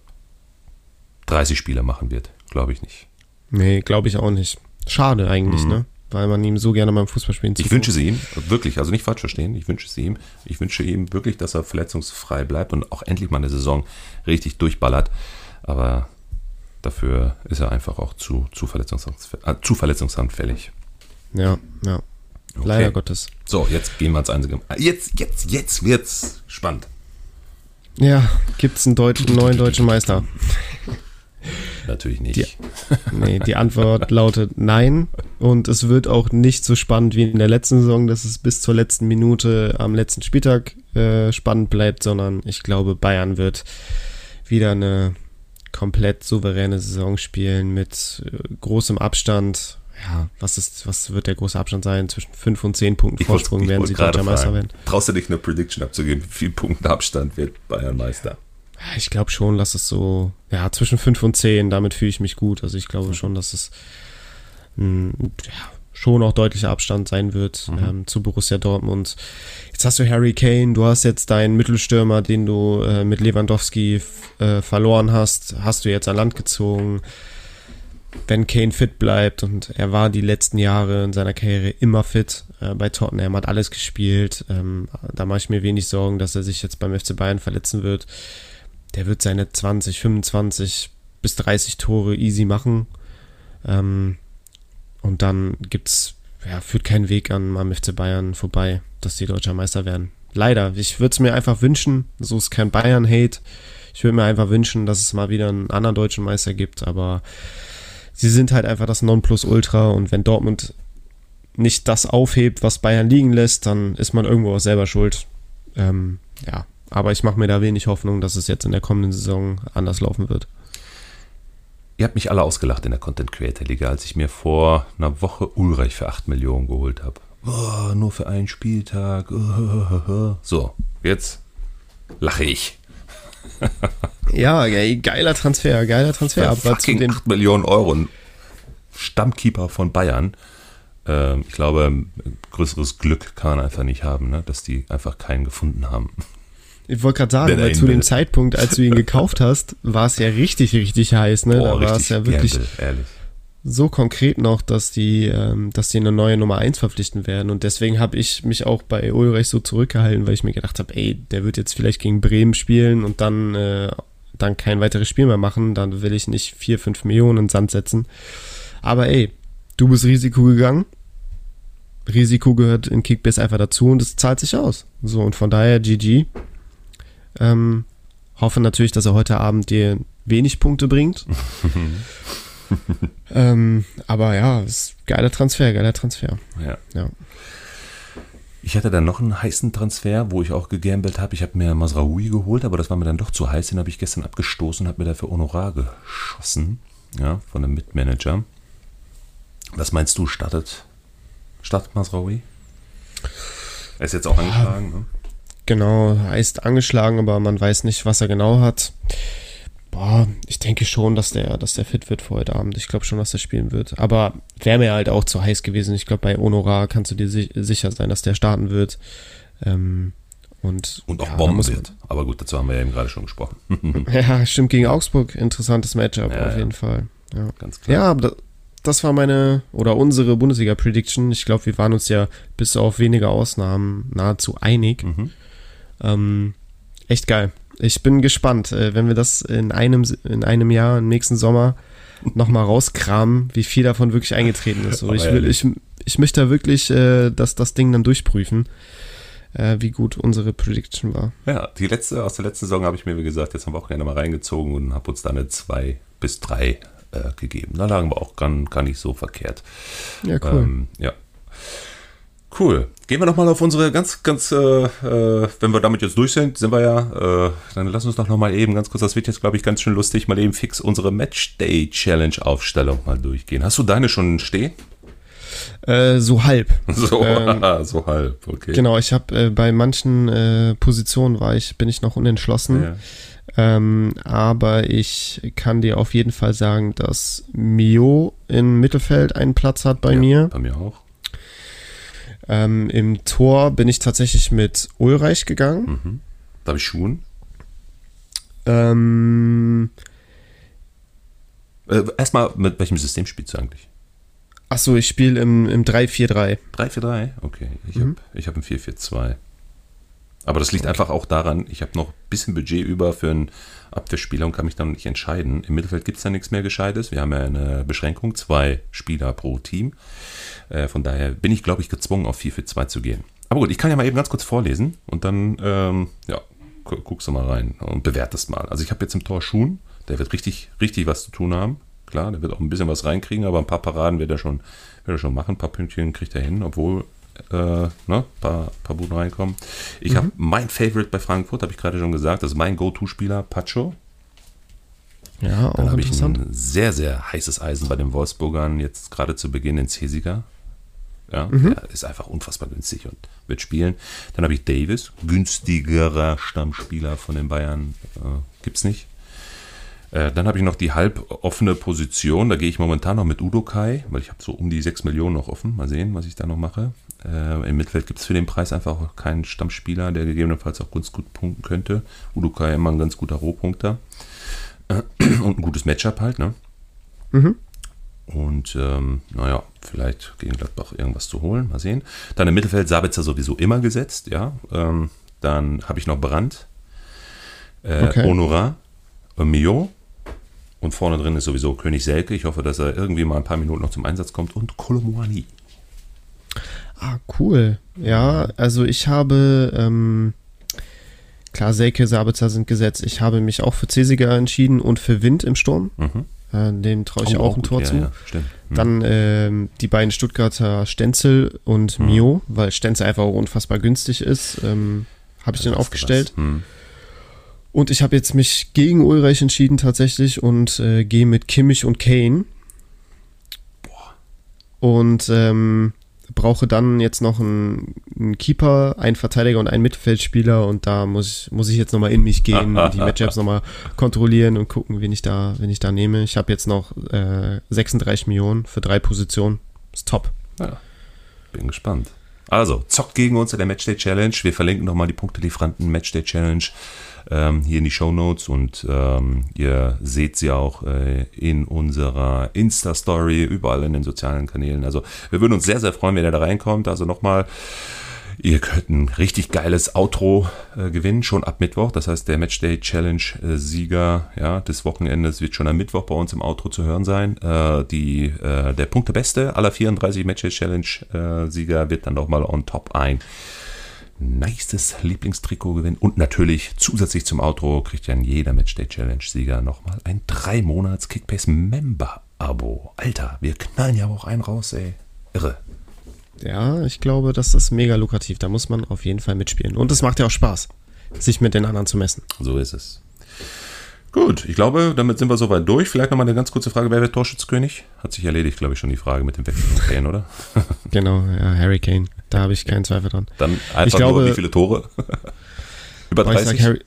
30 Spiele machen wird. Glaube ich nicht. Nee, glaube ich auch nicht. Schade eigentlich, mhm. ne? Weil man ihm so gerne beim Fußballspielen zuguckt. Ich wünsche sie ihm, wirklich, also nicht falsch verstehen, ich wünsche sie ihm. Ich wünsche ihm wirklich, dass er verletzungsfrei bleibt und auch endlich mal eine Saison richtig durchballert. Aber Dafür ist er einfach auch zu, zu, verletzungsanfällig. Äh, zu verletzungsanfällig. Ja, ja. Okay. Leider Gottes. So, jetzt gehen wir ans Einzige. Jetzt, jetzt, jetzt wird's spannend. Ja, gibt's einen deutschen, neuen deutschen Meister? Natürlich nicht. Die, nee, die Antwort lautet nein. Und es wird auch nicht so spannend wie in der letzten Saison, dass es bis zur letzten Minute am letzten Spieltag äh, spannend bleibt, sondern ich glaube, Bayern wird wieder eine komplett souveräne Saison spielen mit äh, großem Abstand. Ja, was ist, was wird der große Abstand sein? Zwischen 5 und 10 Punkten Vorsprung werden sie deutscher Meister werden. Traust du dich eine Prediction abzugeben? Wie viel Punkten Abstand wird Bayern Meister? Ich glaube schon, dass es so, ja, zwischen 5 und 10, damit fühle ich mich gut. Also ich glaube schon, dass es ein, ja, schon auch deutlicher Abstand sein wird mhm. ähm, zu Borussia Dortmund. Jetzt hast du Harry Kane, du hast jetzt deinen Mittelstürmer, den du äh, mit Lewandowski äh, verloren hast, hast du jetzt an Land gezogen. Wenn Kane fit bleibt und er war die letzten Jahre in seiner Karriere immer fit äh, bei Tottenham, hat alles gespielt, ähm, da mache ich mir wenig Sorgen, dass er sich jetzt beim FC Bayern verletzen wird. Der wird seine 20, 25 bis 30 Tore easy machen. Ähm, und dann gibt's, ja, führt kein Weg an am FC Bayern vorbei, dass die deutscher Meister werden. Leider. Ich würde es mir einfach wünschen. So ist kein Bayern-Hate. Ich würde mir einfach wünschen, dass es mal wieder einen anderen deutschen Meister gibt, aber sie sind halt einfach das Nonplusultra und wenn Dortmund nicht das aufhebt, was Bayern liegen lässt, dann ist man irgendwo auch selber schuld. Ähm, ja, aber ich mache mir da wenig Hoffnung, dass es jetzt in der kommenden Saison anders laufen wird. Ihr habt mich alle ausgelacht in der Content Creator Liga, als ich mir vor einer Woche Ulreich für 8 Millionen geholt habe. Oh, nur für einen Spieltag. Oh, so, jetzt lache ich. ja, geiler Transfer, geiler Transfer. Aber fucking zu den 8 Millionen Euro. Stammkeeper von Bayern. Ähm, ich glaube, größeres Glück kann man einfach nicht haben, ne? dass die einfach keinen gefunden haben. Ich wollte gerade sagen, weil zu dem Zeitpunkt, als du ihn gekauft hast, war es ja richtig, richtig heiß, ne? Boah, da war es ja wirklich Gamble, so konkret noch, dass die, ähm, dass die eine neue Nummer 1 verpflichten werden. Und deswegen habe ich mich auch bei Ulrich so zurückgehalten, weil ich mir gedacht habe, ey, der wird jetzt vielleicht gegen Bremen spielen und dann, äh, dann kein weiteres Spiel mehr machen. Dann will ich nicht 4, 5 Millionen in den Sand setzen. Aber ey, du bist Risiko gegangen. Risiko gehört in Kickbase einfach dazu und es zahlt sich aus. So, und von daher GG. Ähm, hoffe natürlich, dass er heute Abend dir wenig Punkte bringt. ähm, aber ja, ist geiler Transfer, geiler Transfer. Ja. ja. Ich hatte dann noch einen heißen Transfer, wo ich auch gegambelt habe. Ich habe mir Masraoui geholt, aber das war mir dann doch zu heiß. Den habe ich gestern abgestoßen und habe mir dafür Honorar geschossen. Ja, von einem Mitmanager. Was meinst du, startet, startet Masraoui? Er ist jetzt auch angeschlagen, ne? Genau, heißt angeschlagen, aber man weiß nicht, was er genau hat. Boah, ich denke schon, dass der, dass der fit wird für heute Abend. Ich glaube schon, dass er spielen wird. Aber wäre mir halt auch zu heiß gewesen. Ich glaube, bei Honorar kannst du dir sicher sein, dass der starten wird. Ähm, und, und auch ja, Bomben wird. Aber gut, dazu haben wir ja eben gerade schon gesprochen. ja, stimmt, gegen Augsburg. Interessantes Matchup ja, auf jeden ja. Fall. Ja, ganz klar. Ja, aber das war meine oder unsere Bundesliga-Prediction. Ich glaube, wir waren uns ja bis auf wenige Ausnahmen nahezu einig. Mhm. Ähm, Echt geil. Ich bin gespannt, äh, wenn wir das in einem, in einem Jahr, im nächsten Sommer, nochmal rauskramen, wie viel davon wirklich eingetreten ist. So, ich, will, ich, ich möchte da wirklich äh, das, das Ding dann durchprüfen, äh, wie gut unsere Prediction war. Ja, die letzte, aus der letzten Saison habe ich mir, wie gesagt, jetzt am Wochenende mal reingezogen und habe uns da eine 2 bis 3 äh, gegeben. Da lagen wir auch gar, gar nicht so verkehrt. Ja, cool. Ähm, ja. Cool. Gehen wir nochmal auf unsere ganz, ganz, äh, äh, wenn wir damit jetzt durch sind, sind wir ja, äh, dann lass uns doch nochmal eben ganz kurz, das wird jetzt, glaube ich, ganz schön lustig, mal eben fix unsere Matchday-Challenge-Aufstellung mal durchgehen. Hast du deine schon stehen? Äh, so halb. So, ähm, so halb, okay. Genau, ich habe äh, bei manchen äh, Positionen war ich, bin ich noch unentschlossen. Ja. Ähm, aber ich kann dir auf jeden Fall sagen, dass Mio im Mittelfeld einen Platz hat bei ja, mir. Bei mir auch. Ähm, Im Tor bin ich tatsächlich mit Ulreich gegangen. Mhm. Da habe ich Schuhen. Ähm, äh, erstmal, mit welchem System spielst du eigentlich? Achso, ich spiele im, im 3-4-3. 3-4-3? Okay. Ich mhm. habe hab ein 4-4-2. Aber das liegt okay. einfach auch daran, ich habe noch ein bisschen Budget über für einen Abwehrspieler und kann mich dann nicht entscheiden. Im Mittelfeld gibt es da nichts mehr Gescheites. Wir haben ja eine Beschränkung, zwei Spieler pro Team. Äh, von daher bin ich, glaube ich, gezwungen, auf 4 für 2 zu gehen. Aber gut, ich kann ja mal eben ganz kurz vorlesen und dann, ähm, ja, guckst du mal rein und bewertest mal. Also ich habe jetzt im Tor Schuhen, der wird richtig, richtig was zu tun haben. Klar, der wird auch ein bisschen was reinkriegen, aber ein paar Paraden wird er schon, wird er schon machen. Ein paar Pünktchen kriegt er hin, obwohl äh, ne, ein paar, paar Buden reinkommen. Ich mhm. habe mein Favorite bei Frankfurt, habe ich gerade schon gesagt, das ist mein Go-To-Spieler, Pacho. Ja, auch Dann habe ich ein sehr, sehr heißes Eisen bei den Wolfsburgern, jetzt gerade zu Beginn in Cesiger. Ja, mhm. Der ist einfach unfassbar günstig und wird spielen. Dann habe ich Davis, günstigerer Stammspieler von den Bayern, äh, gibt es nicht. Äh, dann habe ich noch die halb offene Position. Da gehe ich momentan noch mit Udo Kai, weil ich habe so um die 6 Millionen noch offen. Mal sehen, was ich da noch mache. Äh, Im Mittelfeld gibt es für den Preis einfach auch keinen Stammspieler, der gegebenenfalls auch ganz gut punkten könnte. Udo Kai immer ein ganz guter Rohpunkter. Äh, und ein gutes Matchup halt, ne? Mhm. Und ähm, naja, vielleicht gegen Gladbach irgendwas zu holen. Mal sehen. Dann im Mittelfeld Sabitzer sowieso immer gesetzt, ja. Ähm, dann habe ich noch Brandt, äh, okay. Honorar, äh, Mio. Und vorne drin ist sowieso König Selke. Ich hoffe, dass er irgendwie mal ein paar Minuten noch zum Einsatz kommt. Und Kolomoani. Ah, cool. Ja, also ich habe, ähm, klar, Selke, Sabitzer sind gesetzt. Ich habe mich auch für Cesiger entschieden und für Wind im Sturm. Mhm. Äh, dem traue ich oh, auch ein Tor ja, zu. Ja, mhm. Dann ähm, die beiden Stuttgarter Stenzel und mhm. Mio, weil Stenzel einfach auch unfassbar günstig ist, ähm, habe ich den aufgestellt. Mhm. Und ich habe jetzt mich gegen Ulreich entschieden tatsächlich und äh, gehe mit Kimmich und Kane. Boah. Und ähm, brauche dann jetzt noch einen, einen, Keeper, einen Verteidiger und einen Mittelfeldspieler und da muss ich, muss ich jetzt nochmal in mich gehen, die Matchups nochmal kontrollieren und gucken, wen ich da, wen ich da nehme. Ich habe jetzt noch äh, 36 Millionen für drei Positionen. Ist top. Ja, bin gespannt. Also, zockt gegen uns in der Matchday Challenge. Wir verlinken nochmal die Punktelieferanten Matchday Challenge ähm, hier in die Show Notes und ähm, ihr seht sie auch äh, in unserer Insta-Story, überall in den sozialen Kanälen. Also wir würden uns sehr, sehr freuen, wenn ihr da reinkommt. Also nochmal. Ihr könnt ein richtig geiles Outro äh, gewinnen, schon ab Mittwoch. Das heißt, der Matchday Challenge äh, Sieger ja, des Wochenendes wird schon am Mittwoch bei uns im Outro zu hören sein. Äh, die, äh, der Punktebeste aller 34 Matchday Challenge äh, Sieger wird dann nochmal on top ein nices Lieblingstrikot gewinnen. Und natürlich zusätzlich zum Outro kriegt ja jeder Matchday Challenge Sieger nochmal ein 3 Monats Kickbase Member Abo. Alter, wir knallen ja auch einen raus, ey. Irre. Ja, ich glaube, das ist mega lukrativ. Da muss man auf jeden Fall mitspielen. Und es macht ja auch Spaß, sich mit den anderen zu messen. So ist es. Gut, ich glaube, damit sind wir soweit durch. Vielleicht nochmal eine ganz kurze Frage: Wer wird Torschützkönig? Hat sich erledigt, glaube ich, schon die Frage mit dem Wechsel von Kane, oder? genau, ja, Harry Kane. Da habe ich keinen Zweifel dran. Dann einfach ich glaube, nur, wie viele Tore? Über 30? Ich Harry,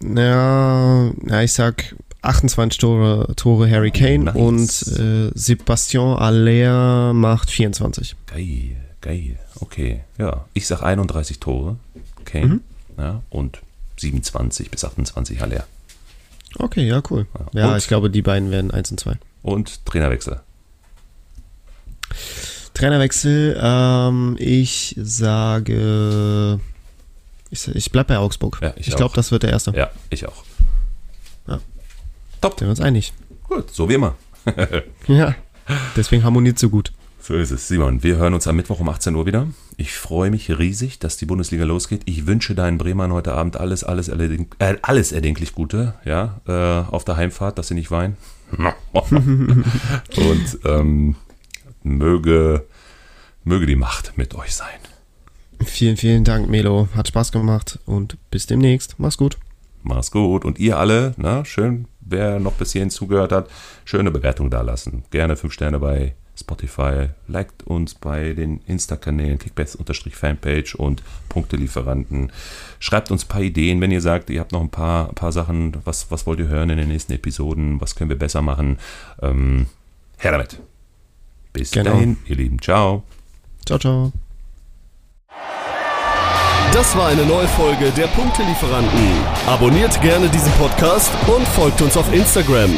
na, na, ich sag 28 Tore, Tore Harry Kane nice. und äh, Sebastian Aller macht 24. Geil, geil. Okay, ja. Ich sag 31 Tore, Kane. Mhm. Ja, und 27 bis 28 Aller. Okay, ja, cool. Ja, und, ich glaube, die beiden werden 1 und 2. Und Trainerwechsel. Trainerwechsel, ähm, ich sage Ich, ich bleib bei Augsburg. Ja, ich ich glaube, das wird der erste. Ja, ich auch. Ja. Top. Sind wir uns einig. Gut, so wie immer. Ja. Deswegen harmoniert so gut. So ist es. Simon, wir hören uns am Mittwoch um 18 Uhr wieder. Ich freue mich riesig, dass die Bundesliga losgeht. Ich wünsche deinen Bremern heute Abend alles, alles, erledig äh, alles erdenklich Gute, ja, äh, auf der Heimfahrt, dass sie nicht weinen. Und ähm, möge, möge die Macht mit euch sein. Vielen, vielen Dank, Melo. Hat Spaß gemacht und bis demnächst. Mach's gut. Mach's gut. Und ihr alle, na, schön, wer noch bis hierhin zugehört hat, schöne Bewertung da lassen. Gerne 5 Sterne bei Spotify. Liked uns bei den Insta-Kanälen Kickbase-Fanpage und Punktelieferanten. Schreibt uns ein paar Ideen, wenn ihr sagt, ihr habt noch ein paar, ein paar Sachen, was, was wollt ihr hören in den nächsten Episoden, was können wir besser machen. Ähm, her damit. Bis Genau. dahin, ihr Lieben. Ciao. Ciao, ciao. Das war eine neue Folge der Punktelieferanten. Abonniert gerne diesen Podcast und folgt uns auf Instagram.